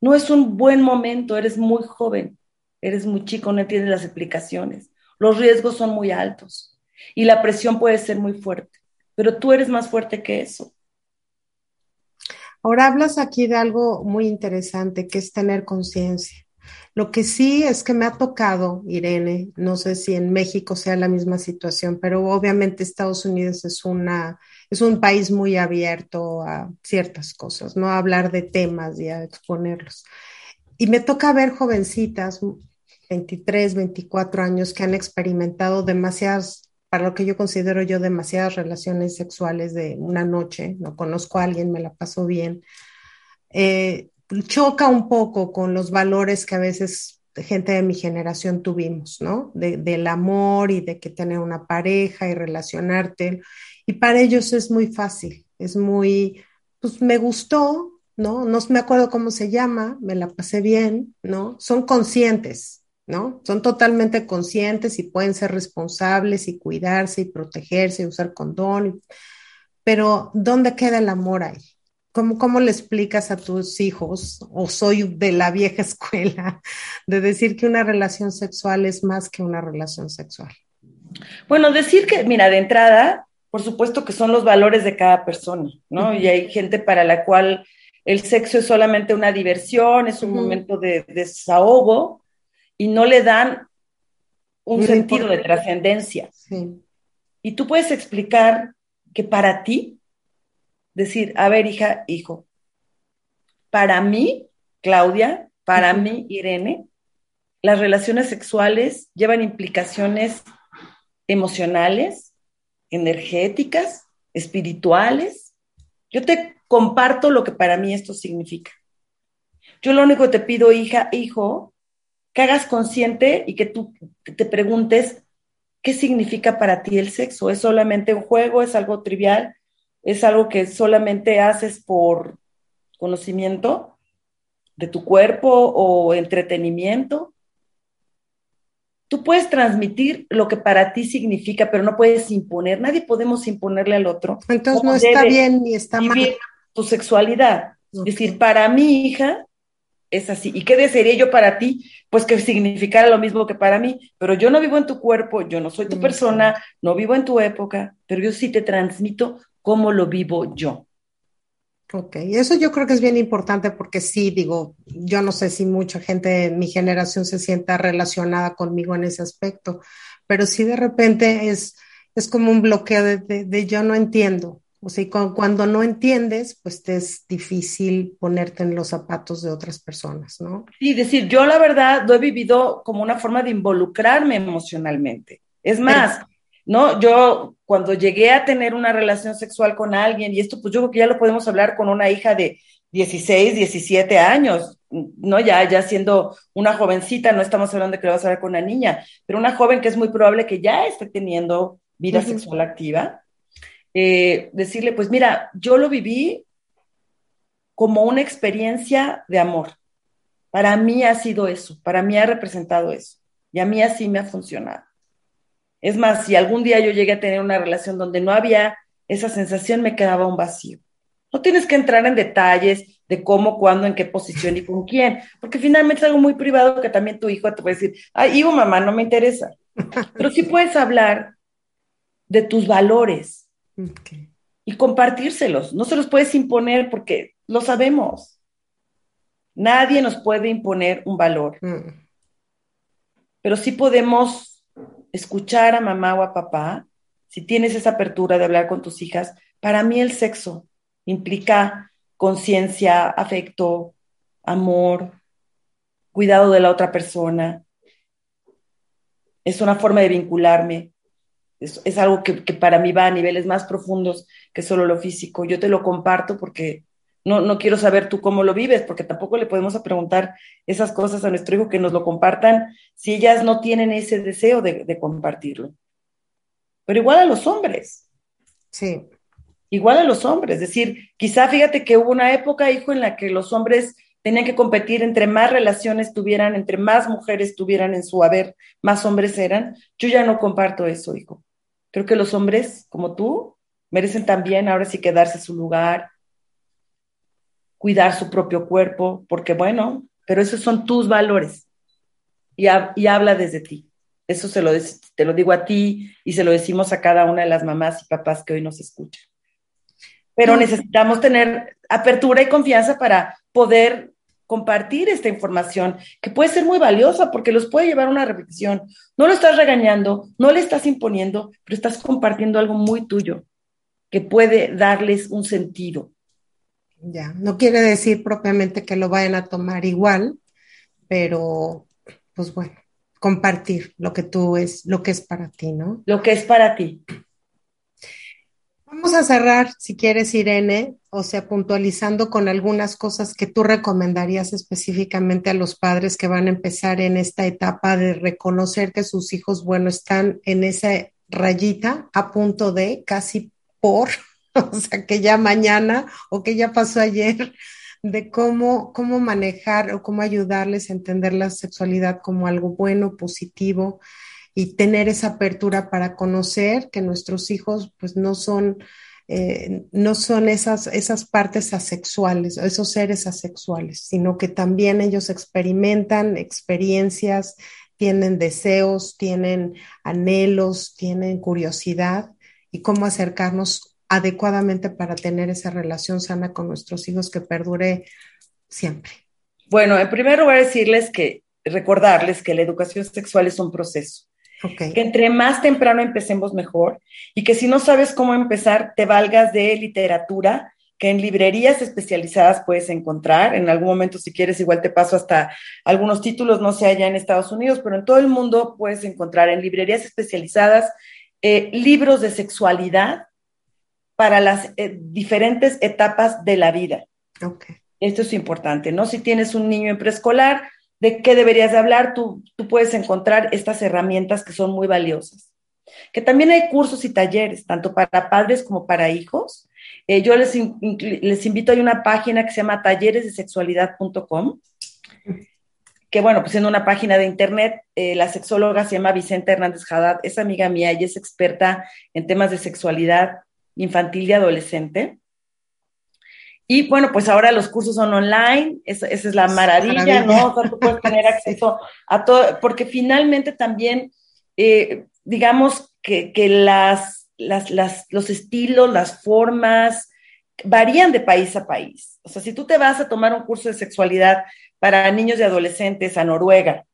No es un buen momento, eres muy joven, eres muy chico, no entiendes las explicaciones. Los riesgos son muy altos y la presión puede ser muy fuerte, pero tú eres más fuerte que eso. Ahora hablas aquí de algo muy interesante, que es tener conciencia. Lo que sí es que me ha tocado, Irene, no sé si en México sea la misma situación, pero obviamente Estados Unidos es una es un país muy abierto a ciertas cosas, no a hablar de temas y a exponerlos. Y me toca ver jovencitas, 23, 24 años, que han experimentado demasiadas, para lo que yo considero yo, demasiadas relaciones sexuales de una noche. No conozco a alguien, me la paso bien. Eh, choca un poco con los valores que a veces gente de mi generación tuvimos, ¿no? del amor y de que tener una pareja y relacionarte. Y para ellos es muy fácil, es muy, pues me gustó, ¿no? No me acuerdo cómo se llama, me la pasé bien, ¿no? Son conscientes, ¿no? Son totalmente conscientes y pueden ser responsables y cuidarse y protegerse y usar condón. Pero ¿dónde queda el amor ahí? ¿Cómo, ¿Cómo le explicas a tus hijos, o soy de la vieja [LAUGHS] escuela, de decir que una relación sexual es más que una relación sexual? Bueno, decir que, mira, de entrada, por supuesto que son los valores de cada persona, ¿no? Y hay gente para la cual el sexo es solamente una diversión, es un momento de, desahogo y no le dan un sentido de trascendencia. Y tú puedes explicar que para ti, decir, a ver, hija, hijo, para mí, Claudia, para mí, Irene, las relaciones sexuales llevan implicaciones emocionales, energéticas, espirituales. Yo te comparto lo que para mí esto significa. Yo lo único que te pido, hija, hijo, que hagas consciente y que tú te preguntes qué significa para ti el sexo. ¿Es solamente un juego? ¿Es algo trivial? ¿Es algo que solamente haces por conocimiento de tu cuerpo o entretenimiento? Tú puedes transmitir lo que para ti significa, pero no puedes imponer. Nadie podemos imponerle al otro. Entonces no está bien ni está mal. Tu sexualidad. Es decir, para mi hija es así. ¿Y qué desearía yo para ti? Pues que significara lo mismo que para mí. Pero yo no vivo en tu cuerpo, yo no soy tu persona, no vivo en tu época, pero yo sí te transmito cómo lo vivo yo. Ok, eso yo creo que es bien importante porque sí, digo, yo no sé si mucha gente de mi generación se sienta relacionada conmigo en ese aspecto, pero sí de repente es, es como un bloqueo de, yo no entiendo. O sea, cuando, no entiendes, pues te es difícil ponerte en los zapatos de otras personas, ¿no? Sí, decir, yo la verdad lo he vivido como una forma de involucrarme emocionalmente. Es más, ¿no? Yo cuando llegué a tener una relación sexual con alguien, y esto pues yo creo que ya lo podemos hablar con una hija de 16, 17 años, ¿no? Ya, ya siendo una jovencita, no estamos hablando de que lo vas a ver con una niña, pero una joven que es muy probable que ya esté teniendo vida sexual activa, eh, decirle, pues mira, yo lo viví como una experiencia de amor. Para mí ha sido eso, para mí ha representado eso, y a mí así me ha funcionado. Es más, si algún día yo llegué a tener una relación donde no había esa sensación, me quedaba un vacío. No tienes que entrar en detalles de cómo, cuándo, en qué posición y con quién, porque finalmente es algo muy privado que también tu hijo te puede decir, ay, hijo, mamá, no me interesa. Pero sí puedes hablar de tus valores y compartírselos. No se los puedes imponer porque lo sabemos. Nadie nos puede imponer un valor. Mm. Pero sí podemos escuchar a mamá o a papá, si tienes esa apertura de hablar con tus hijas, para mí el sexo implica conciencia, afecto, amor, cuidado de la otra persona. Es una forma de vincularme. Es, algo que, que, para mí va a niveles más profundos que solo lo físico. Yo te lo comparto porque no, no quiero saber tú cómo lo vives, porque tampoco le podemos preguntar esas cosas a nuestro hijo que nos lo compartan si ellas no tienen ese deseo de, compartirlo. Pero igual a los hombres. Sí. Igual a los hombres. Es decir, quizá fíjate que hubo una época, hijo, en la que los hombres tenían que competir entre más relaciones tuvieran, entre más mujeres tuvieran en su haber, más hombres eran. Yo ya no comparto eso, hijo. Creo que los hombres, como tú, merecen también ahora sí quedarse su lugar, cuidar su propio cuerpo, porque bueno, pero esos son tus valores y, habla desde ti. Eso se lo te lo digo a ti y se lo decimos a cada una de las mamás y papás que hoy nos escuchan. Pero necesitamos tener apertura y confianza para poder compartir esta información que puede ser muy valiosa porque los puede llevar a una reflexión. No lo estás regañando, no le estás imponiendo, pero estás compartiendo algo muy tuyo que puede darles un sentido. Ya, no quiere decir propiamente que lo vayan a tomar igual, pero pues bueno, compartir lo que tú es, lo que es para ti, ¿no? Lo que es para ti. Vamos a cerrar, si quieres, Irene, o sea, puntualizando con algunas cosas que tú recomendarías específicamente a los padres que van a empezar en esta etapa de reconocer que sus hijos, bueno, están en esa rayita a punto de casi por [LAUGHS] o sea, que ya mañana o que ya pasó ayer, de cómo, cómo manejar o cómo ayudarles a entender la sexualidad como algo bueno, positivo y tener esa apertura para conocer que nuestros hijos pues no son eh, no son esas, esas partes asexuales, esos seres asexuales, sino que también ellos experimentan experiencias, tienen deseos, tienen anhelos, tienen curiosidad y cómo acercarnos adecuadamente para tener esa relación sana con nuestros hijos que perdure siempre. Bueno, en primer lugar decirles que, recordarles que la educación sexual es un proceso. Okay. Que entre más temprano empecemos mejor y que si no sabes cómo empezar, te valgas de literatura que en librerías especializadas puedes encontrar. En algún momento, si quieres, igual te paso hasta algunos títulos, no sé allá en Estados Unidos, pero en todo el mundo puedes encontrar en librerías especializadas eh, libros de sexualidad para las eh, diferentes etapas de la vida. Okay. Esto es importante, ¿no? Si tienes un niño en preescolar, ¿de qué deberías de hablar? Tú, tú puedes encontrar estas herramientas que son muy valiosas. Que también hay cursos y talleres, tanto para padres como para hijos. Eh, yo les, les invito, hay una página que se llama talleresdesexualidad.com, que bueno, pues en una página de internet, eh, la sexóloga se llama Vicenta Hernández Haddad, es amiga mía y es experta en temas de sexualidad infantil y adolescente. Y bueno, pues ahora los cursos son online, esa, esa es la maravilla, maravilla, ¿no? O sea, tú puedes tener [LAUGHS] acceso a todo, porque finalmente también, eh, digamos que, que las, las, las, los estilos, las formas varían de país a país. O sea, si tú te vas a tomar un curso de sexualidad para niños y adolescentes a Noruega,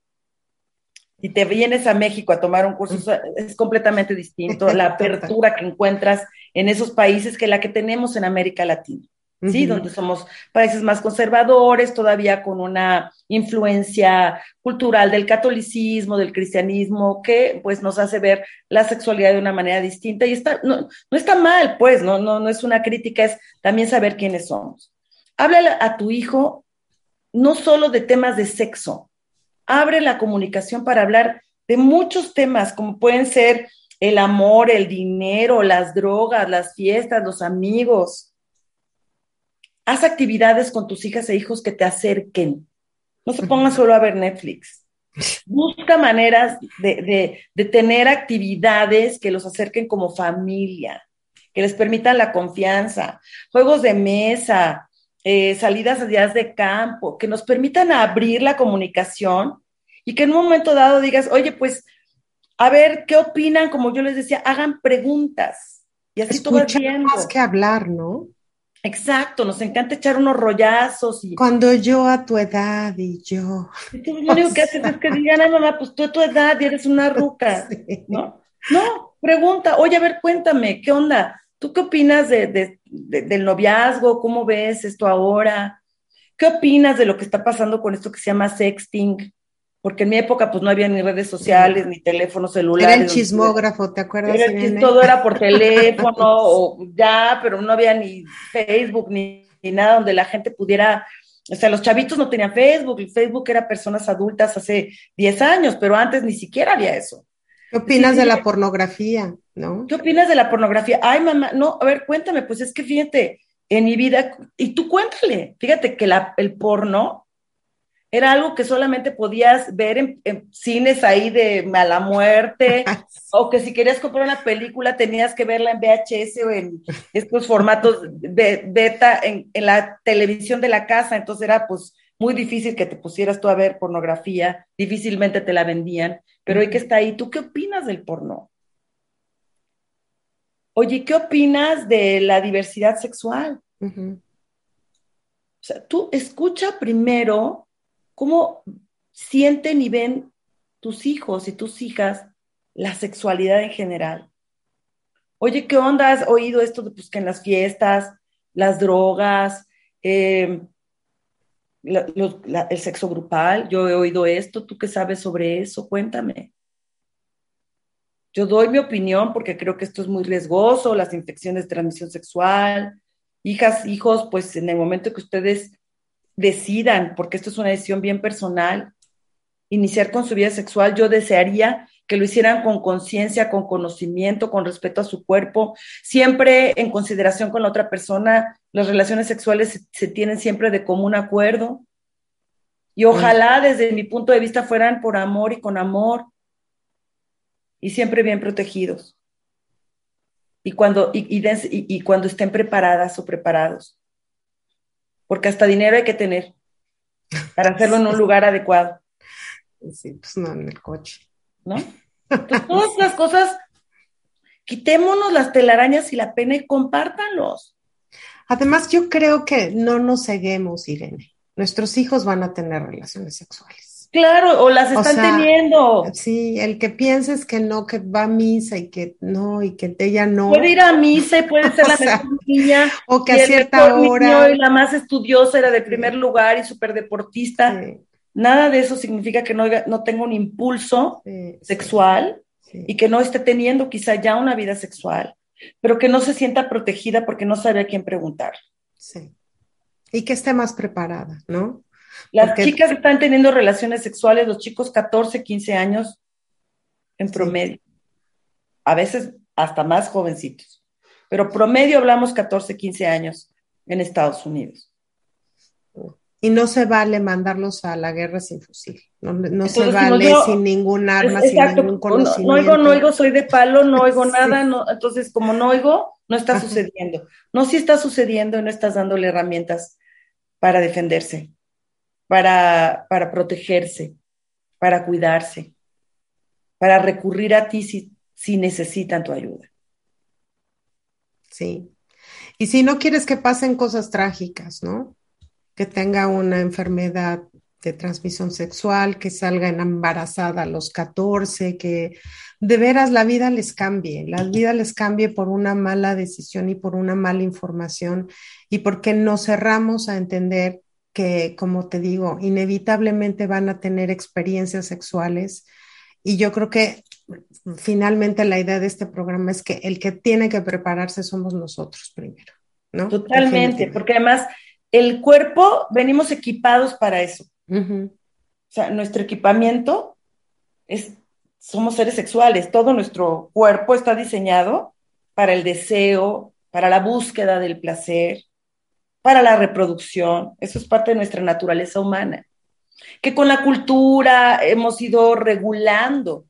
y te vienes a México a tomar un curso, es completamente distinto [LAUGHS] la apertura que encuentras en esos países que la que tenemos en América Latina. ¿Sí? Uh -huh. Donde somos países más conservadores, todavía con una influencia cultural del catolicismo, del cristianismo, que pues nos hace ver la sexualidad de una manera distinta. Y está, no, no está mal, pues, no, no, no es una crítica, es también saber quiénes somos. Háblale a tu hijo no solo de temas de sexo, abre la comunicación para hablar de muchos temas, como pueden ser el amor, el dinero, las drogas, las fiestas, los amigos, haz actividades con tus hijas e hijos que te acerquen. No se pongan solo a ver Netflix. Busca maneras de, de, de, tener actividades que los acerquen como familia, que les permitan la confianza, juegos de mesa, eh, salidas a días de campo, que nos permitan abrir la comunicación y que en un momento dado digas, oye, pues, a ver, ¿qué opinan? Como yo les decía, hagan preguntas. Y así Escuchar tú vas viendo. más que hablar, ¿no? Exacto, nos encanta echar unos rollazos. Y... Cuando yo a tu edad y yo. Entonces, lo único que [LAUGHS] haces es que digan, ay mamá, pues tú a tu edad y eres una ruca, [LAUGHS] sí. ¿no? No, pregunta, oye, a ver, cuéntame, ¿qué onda? ¿Tú qué opinas de, de, de, del noviazgo? ¿Cómo ves esto ahora? ¿Qué opinas de lo que está pasando con esto que se llama sexting? Porque en mi época pues no había ni redes sociales, ni teléfonos celulares. Era el chismógrafo, ¿te acuerdas? Era el, todo era por [LAUGHS] teléfono o ya, pero no había ni Facebook ni, ni, nada donde la gente pudiera, o sea, los chavitos no tenían Facebook, el Facebook era personas adultas hace 10 años, pero antes ni siquiera había eso. ¿Qué opinas sí, de la pornografía, no? ¿Qué opinas de la pornografía? Ay, mamá, no, a ver, cuéntame, pues es que fíjate, en mi vida, y tú cuéntale, fíjate que la, el porno era algo que solamente podías ver en, en cines ahí de mala muerte, [LAUGHS] o que si querías comprar una película tenías que verla en VHS o en estos formatos de beta en, en, la televisión de la casa, entonces era pues muy difícil que te pusieras tú a ver pornografía, difícilmente te la vendían, pero hoy que está ahí, ¿tú qué opinas del porno? Oye, ¿qué opinas de la diversidad sexual? Uh -huh. O sea, tú escucha primero cómo sienten y ven tus hijos y tus hijas la sexualidad en general. Oye, ¿qué onda? ¿Has oído esto de pues, que en las fiestas, las drogas, la, el sexo grupal? Yo he oído esto. ¿Tú qué sabes sobre eso? Cuéntame. Yo doy mi opinión porque creo que esto es muy riesgoso, las infecciones de transmisión sexual. Hijas, hijos, pues en el momento que ustedes decidan, porque esto es una decisión bien personal, iniciar con su vida sexual, yo desearía que lo hicieran con conciencia, con conocimiento, con respeto a su cuerpo, siempre en consideración con la otra persona. Las relaciones sexuales se, se tienen siempre de común acuerdo. Y ojalá desde mi punto de vista fueran por amor y con amor y siempre bien protegidos. y cuando, y, y, y cuando estén preparadas o preparados. Porque hasta dinero hay que tener para hacerlo en un lugar adecuado. Sí, pues no en el coche. ¿No? Entonces, todas las cosas, quitémonos las telarañas y la pena y compártanlos. Además, yo creo que no nos ceguemos, Irene. Nuestros hijos van a tener relaciones sexuales. Claro, o las O están sea, teniendo. Sí, el que pienses que no, que va a misa y que no, y que ella no. Puede ir a misa y puede [LAUGHS] ser la sea, mejor niña. O que y a cierta hora. y la más estudiosa era de primer lugar y súper deportista. Sí, Nada de eso significa que no, no tenga un impulso sí, sexual sí. y que no esté teniendo quizá ya una vida sexual, pero que no se sienta protegida porque no sabe a quién preguntar. Sí. Y que esté más preparada, ¿no? Las Porque- chicas están teniendo relaciones sexuales, los chicos 14, 15 años en Sí. promedio. A veces hasta más jovencitos. Pero promedio hablamos 14, 15 años en Estados Unidos. Y no se vale mandarlos a la guerra sin fusil. No, no se vale yo- sin ningún arma, Es- sin Exacto, ningún no, no conocimiento. oigo, no oigo, soy de palo, no [LAUGHS] oigo Sí. nada, no, entonces como no oigo, no está Ajá. sucediendo. No, sí está sucediendo y no estás dándole herramientas para defenderse, para, para protegerse, para cuidarse, para recurrir a ti si, si necesitan tu ayuda. Sí. Y si no quieres que pasen cosas trágicas, ¿no? Que tenga una enfermedad de transmisión sexual, que salga embarazada a los 14, que de veras la vida les cambie, la vida les cambie por una mala decisión y por una mala información y porque nos cerramos a entender que, como te digo, inevitablemente van a tener experiencias sexuales y yo creo que finalmente la idea de este programa es que el que tiene que prepararse somos nosotros primero, ¿no? Totalmente, porque además el cuerpo, venimos equipados para eso. O sea, nuestro equipamiento es, somos seres sexuales, todo nuestro cuerpo está diseñado para el deseo, para la búsqueda del placer, para la reproducción. Eso es parte de nuestra naturaleza humana. Que con la cultura hemos ido regulando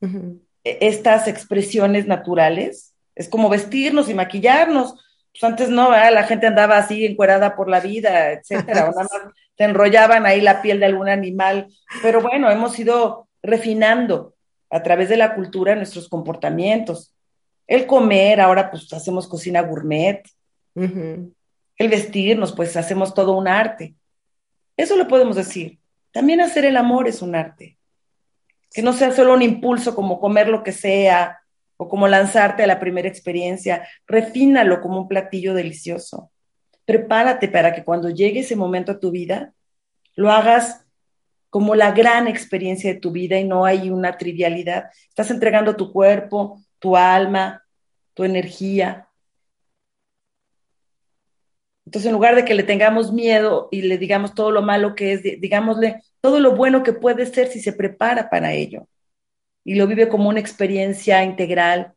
e- estas expresiones naturales. Es como vestirnos y maquillarnos. Pues antes no, ¿verdad? la gente andaba así encuerada por la vida, etcétera, o nada [LAUGHS] más te enrollaban ahí la piel de algún animal. Pero bueno, hemos ido refinando a través de la cultura nuestros comportamientos. El comer, ahora pues hacemos cocina gourmet. Ujú. El vestirnos, pues hacemos todo un arte. Eso lo podemos decir. También hacer el amor es un arte. Que no sea solo un impulso como comer lo que sea o como lanzarte a la primera experiencia. Refínalo como un platillo delicioso. Prepárate para que cuando llegue ese momento a tu vida, lo hagas como la gran experiencia de tu vida y no hay una trivialidad. Estás entregando tu cuerpo, tu alma, tu energía. Entonces, en lugar de que le tengamos miedo y le digamos todo lo malo que es, di- digámosle todo lo bueno que puede ser si se prepara para ello y lo vive como una experiencia integral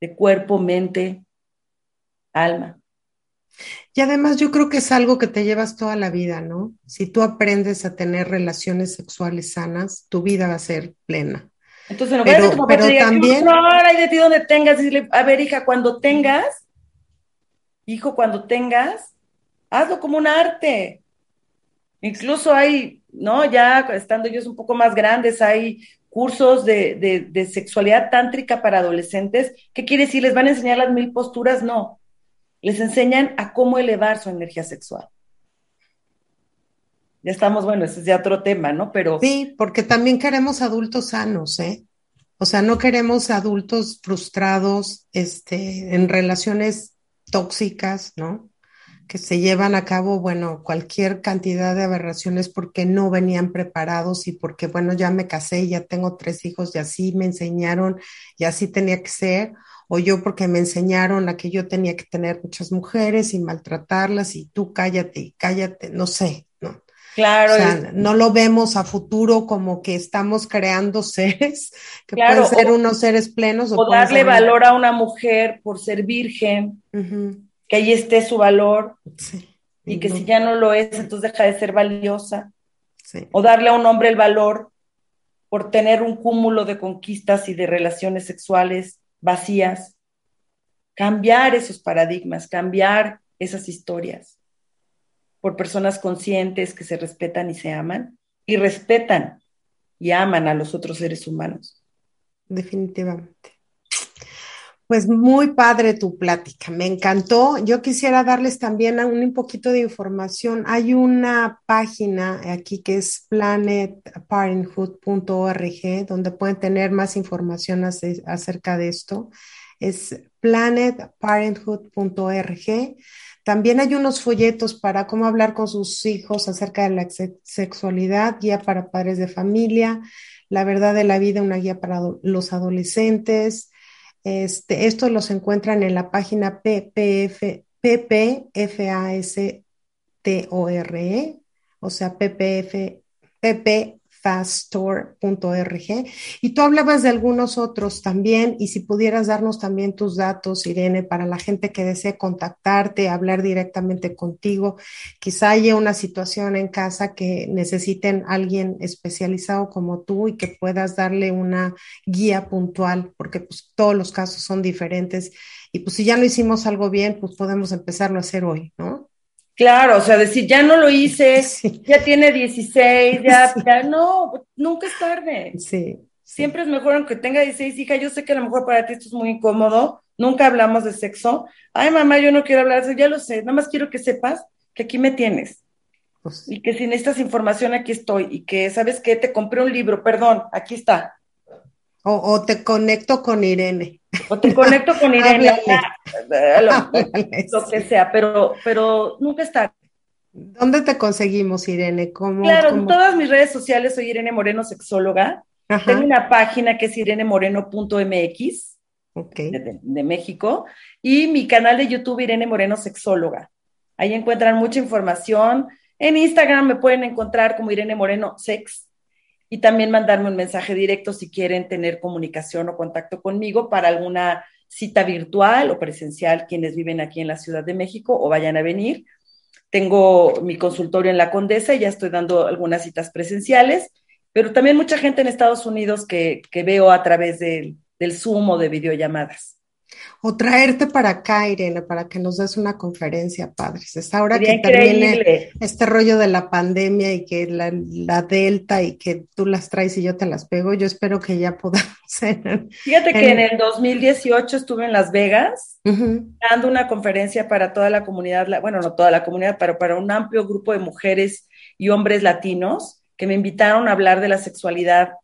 de cuerpo, mente, alma. Y además yo creo que es algo que te llevas toda la vida, ¿no? Si tú aprendes a tener relaciones sexuales sanas, tu vida va a ser plena. Entonces, en lugar Pero- de que tu papá pero te diga, también- no, hay de ti donde tengas, decirle, a ver, hija, cuando tengas, hijo, cuando tengas, hazlo como un arte. Incluso hay, ¿no? Ya estando ellos un poco más grandes, hay cursos de, de, sexualidad tántrica para adolescentes. ¿Qué quiere decir? ¿Les van a enseñar las mil posturas? No. Les enseñan a cómo elevar su energía sexual. Ya estamos, bueno, ese es ya otro tema, ¿no? Pero Sí, porque también queremos adultos sanos, ¿eh? O sea, no queremos adultos frustrados, este, en relaciones tóxicas, ¿no? Que se llevan a cabo, bueno, cualquier cantidad de aberraciones porque no venían preparados y porque, bueno, ya me casé ya tengo tres hijos y así me enseñaron y así tenía que ser, o yo porque me enseñaron a que yo tenía que tener muchas mujeres y maltratarlas y tú cállate y cállate, no sé. Claro, O sea, es- no lo vemos a futuro como que estamos creando [LAUGHS] seres que Claro, pueden ser o- unos seres plenos o, darle ser- valor a una mujer por ser virgen, que ahí esté su valor sí. y que no, si ya no lo es, entonces deja de ser valiosa. sí. O darle a un hombre el valor por tener un cúmulo de conquistas y de relaciones sexuales vacías. cambiar esos paradigmas, cambiar esas historias por personas conscientes que se respetan y se aman y respetan y aman a los otros seres humanos. Definitivamente. Pues muy padre tu plática, me encantó. Yo quisiera darles también un poquito de información. Hay una página aquí que es planetparenthood.org donde pueden tener más información acerca de esto. Es planetparenthood.org. También hay unos folletos para cómo hablar con sus hijos acerca de la sexualidad, guía para padres de familia, la verdad de la vida, una guía para los adolescentes. Este, estos los encuentran en la página PPF, PPFASTORE, o sea, PPF, PP faststore.org. Y tú hablabas de algunos otros también, y si pudieras darnos también tus datos, Irene, para la gente que desee contactarte, hablar directamente contigo, quizá haya una situación en casa que necesiten alguien especializado como tú y que puedas darle una guía puntual, porque pues todos los casos son diferentes. Y pues si ya no hicimos algo bien, pues podemos empezarlo a hacer hoy, ¿no? Claro, o sea, decir, ya no lo hice, [LAUGHS] ya tiene 16, ya, ya no, nunca es tarde. Sí. Siempre es mejor aunque tenga 16, hija, yo sé que a lo mejor para ti esto es muy incómodo, nunca hablamos de sexo. Ay, mamá, yo no quiero hablar de eso, ya lo sé, nada más quiero que sepas que aquí me tienes. Pues y que si necesitas información, aquí estoy. Y que, ¿sabes qué? Te compré un libro, perdón, aquí está. O, te conecto con Irene. O te conecto con [LAUGHS] Irene. [LAUGHS] lo, que sea, pero, pero nunca está. ¿Dónde te conseguimos, Irene? ¿Cómo, claro, en todas mis redes sociales soy Irene Moreno, sexóloga. Tengo una página que es irenemoreno.mx okay. de, de, México y mi canal de YouTube Irene Moreno Sexóloga. Ahí encuentran mucha información. En Instagram me pueden encontrar como Irene Moreno Sex y también mandarme un mensaje directo si quieren tener comunicación o contacto conmigo para alguna cita virtual o presencial quienes viven aquí en la Ciudad de México o vayan a venir. Tengo mi consultorio en la Condesa y ya estoy dando algunas citas presenciales, pero también mucha gente en Estados Unidos que, veo a través del, del Zoom o de videollamadas. O traerte para acá, Irene, para que nos des una conferencia, padres. Es ahora que termine este rollo de la pandemia y que la, Delta y que tú las traes y yo te las pego, yo espero que ya podamos. [LAUGHS] Fíjate que en el 2018 estuve en Las Vegas dando una conferencia para toda la comunidad, bueno, no toda la comunidad, pero para un amplio grupo de mujeres y hombres latinos que me invitaron a hablar de la sexualidad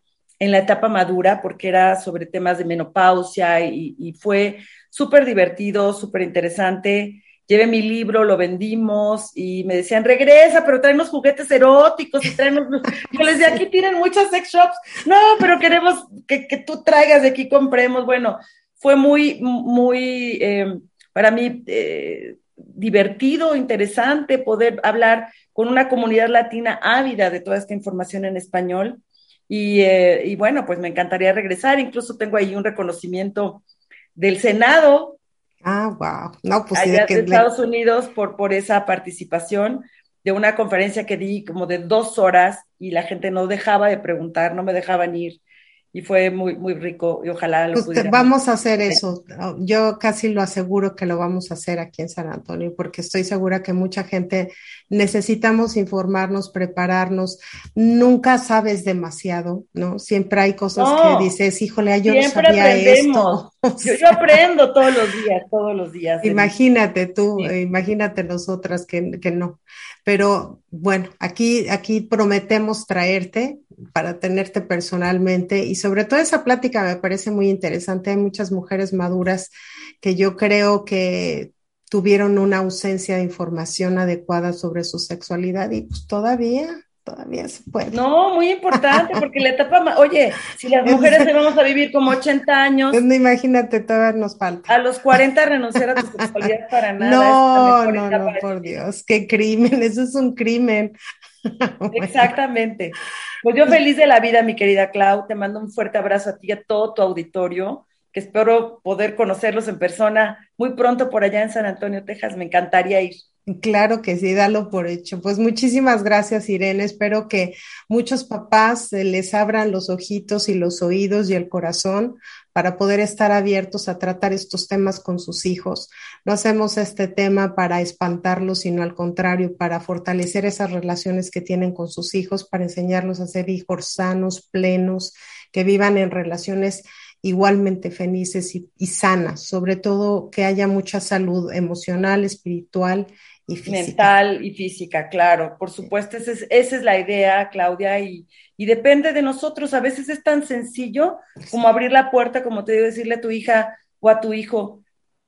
en la etapa madura, porque era sobre temas de menopausia y, fue súper divertido, súper interesante. Llevé mi libro, lo vendimos y me decían, regresa, pero tráenos juguetes eróticos y tráenos... [LAUGHS] Yo les decía, aquí tienen muchas sex shops. No, pero queremos que, tú traigas de aquí, compremos. Bueno, fue muy, muy, eh, para mí, eh, divertido, interesante poder hablar con una comunidad latina ávida de toda esta información en español eh, y, bueno, pues me encantaría regresar. Incluso tengo ahí un reconocimiento del Senado. Ah, wow. No, pues allá de Estados Unidos por, por esa participación de una conferencia que di como de dos horas y la gente no dejaba de preguntar, no me dejaban ir y fue muy, muy rico y ojalá lo pues Vamos a hacer eso. Yo casi lo aseguro que lo vamos a hacer aquí en San Antonio porque estoy segura que mucha gente necesitamos informarnos, prepararnos. Nunca sabes demasiado, ¿no? Siempre hay cosas que dices, híjole, yo no sabía esto. [LAUGHS] Yo, yo, aprendo todos los días, todos los días. Imagínate tú, imagínate nosotras que, que no. Pero bueno, aquí, aquí prometemos traerte para tenerte personalmente y sobre todo esa plática me parece muy interesante. Hay muchas mujeres maduras que yo creo que tuvieron una ausencia de información adecuada sobre su sexualidad y pues todavía todavía se puede. No, muy importante, porque la etapa, oye, si las [LAUGHS] mujeres se vamos a vivir como 80 años. No, imagínate, todavía nos falta. A los 40 renunciar a tu [LAUGHS] sexualidad para nada. No, no, no, por Dios, qué crimen, [LAUGHS] eso es un crimen. Exactamente. Pues yo feliz de la vida, mi querida Clau, te mando un fuerte abrazo a ti y a todo tu auditorio, que espero poder conocerlos en persona muy pronto por allá en San Antonio, Texas, me encantaría ir. Claro que sí, dalo por hecho. Pues muchísimas gracias, Irene. Espero que muchos papás les abran los ojitos y los oídos y el corazón para poder estar abiertos a tratar estos temas con sus hijos. No hacemos este tema para espantarlos, sino al contrario, para fortalecer esas relaciones que tienen con sus hijos, para enseñarlos a ser hijos sanos, plenos, que vivan en relaciones igualmente felices y, y sanas, sobre todo que haya mucha salud emocional, espiritual y física. Mental y física, claro. Por supuesto, esa es, esa es la idea, Claudia, y, y, depende de nosotros. A veces es tan sencillo como abrir la puerta, como te digo, decirle a tu hija o a tu hijo,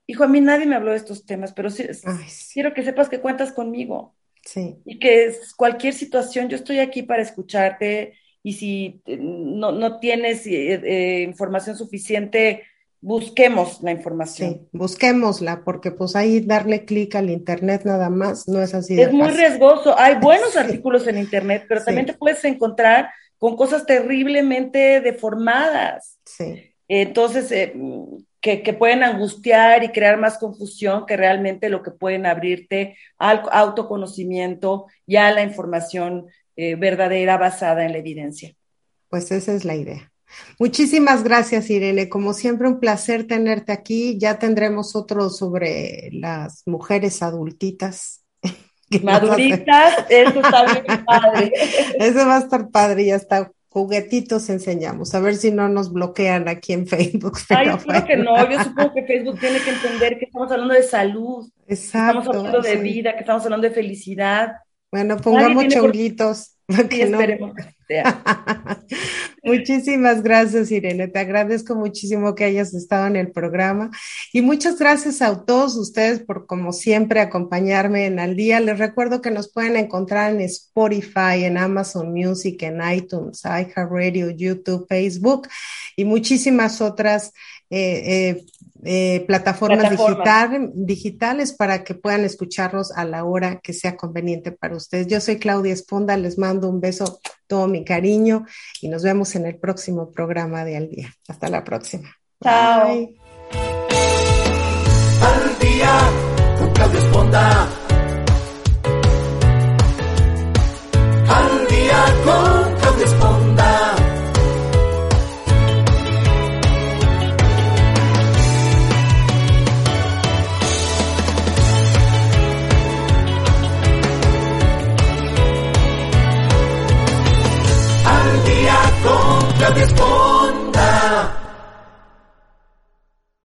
hijo, a mí nadie me habló de estos temas, pero sí, Ay, sí. quiero que sepas que cuentas conmigo. Sí. Y que cualquier situación, yo estoy aquí para escucharte, y si no, no tienes eh, eh, información suficiente, busquemos la información. Sí, busquémosla, porque pues ahí darle clic al internet nada más no es así. De es muy fácil. riesgoso. Hay [LAUGHS] buenos sí. artículos en internet, pero sí. también te puedes encontrar con cosas terriblemente deformadas. Sí. Entonces, eh, que, que, pueden angustiar y crear más confusión que realmente lo que pueden abrirte al autoconocimiento y a la información eh, verdadera basada en la evidencia. Pues esa es la idea. Muchísimas gracias, Irene. Como siempre, un placer tenerte aquí. Ya tendremos otro sobre las mujeres adultitas. [LAUGHS] Maduritas, eso está bien padre. [LAUGHS] Eso va a estar padre y hasta juguetitos enseñamos. A ver si no nos bloquean aquí en Facebook. [LAUGHS] Ay, creo que no. Yo supongo que Facebook tiene que entender que estamos hablando de salud. Exacto. Que estamos hablando de vida, que estamos hablando de felicidad. Bueno, pongamos chonguitos. Por... Sí, no... esperemos que [LAUGHS] Muchísimas gracias, Irene. Te agradezco muchísimo que hayas estado en el programa. Y muchas gracias a todos ustedes por, como siempre, acompañarme en Al Día. Les recuerdo que nos pueden encontrar en Spotify, en Amazon Music, en iTunes, iHeartRadio, YouTube, Facebook y muchísimas otras eh, eh, eh, plataformas digital, digitales para que puedan escucharlos a la hora que sea conveniente para ustedes. Yo soy Claudia Esponda, les mando un beso, todo mi cariño y nos vemos en el próximo programa de Al Día. Hasta la próxima. Chao. Bye. Al día con Claudia Esponda.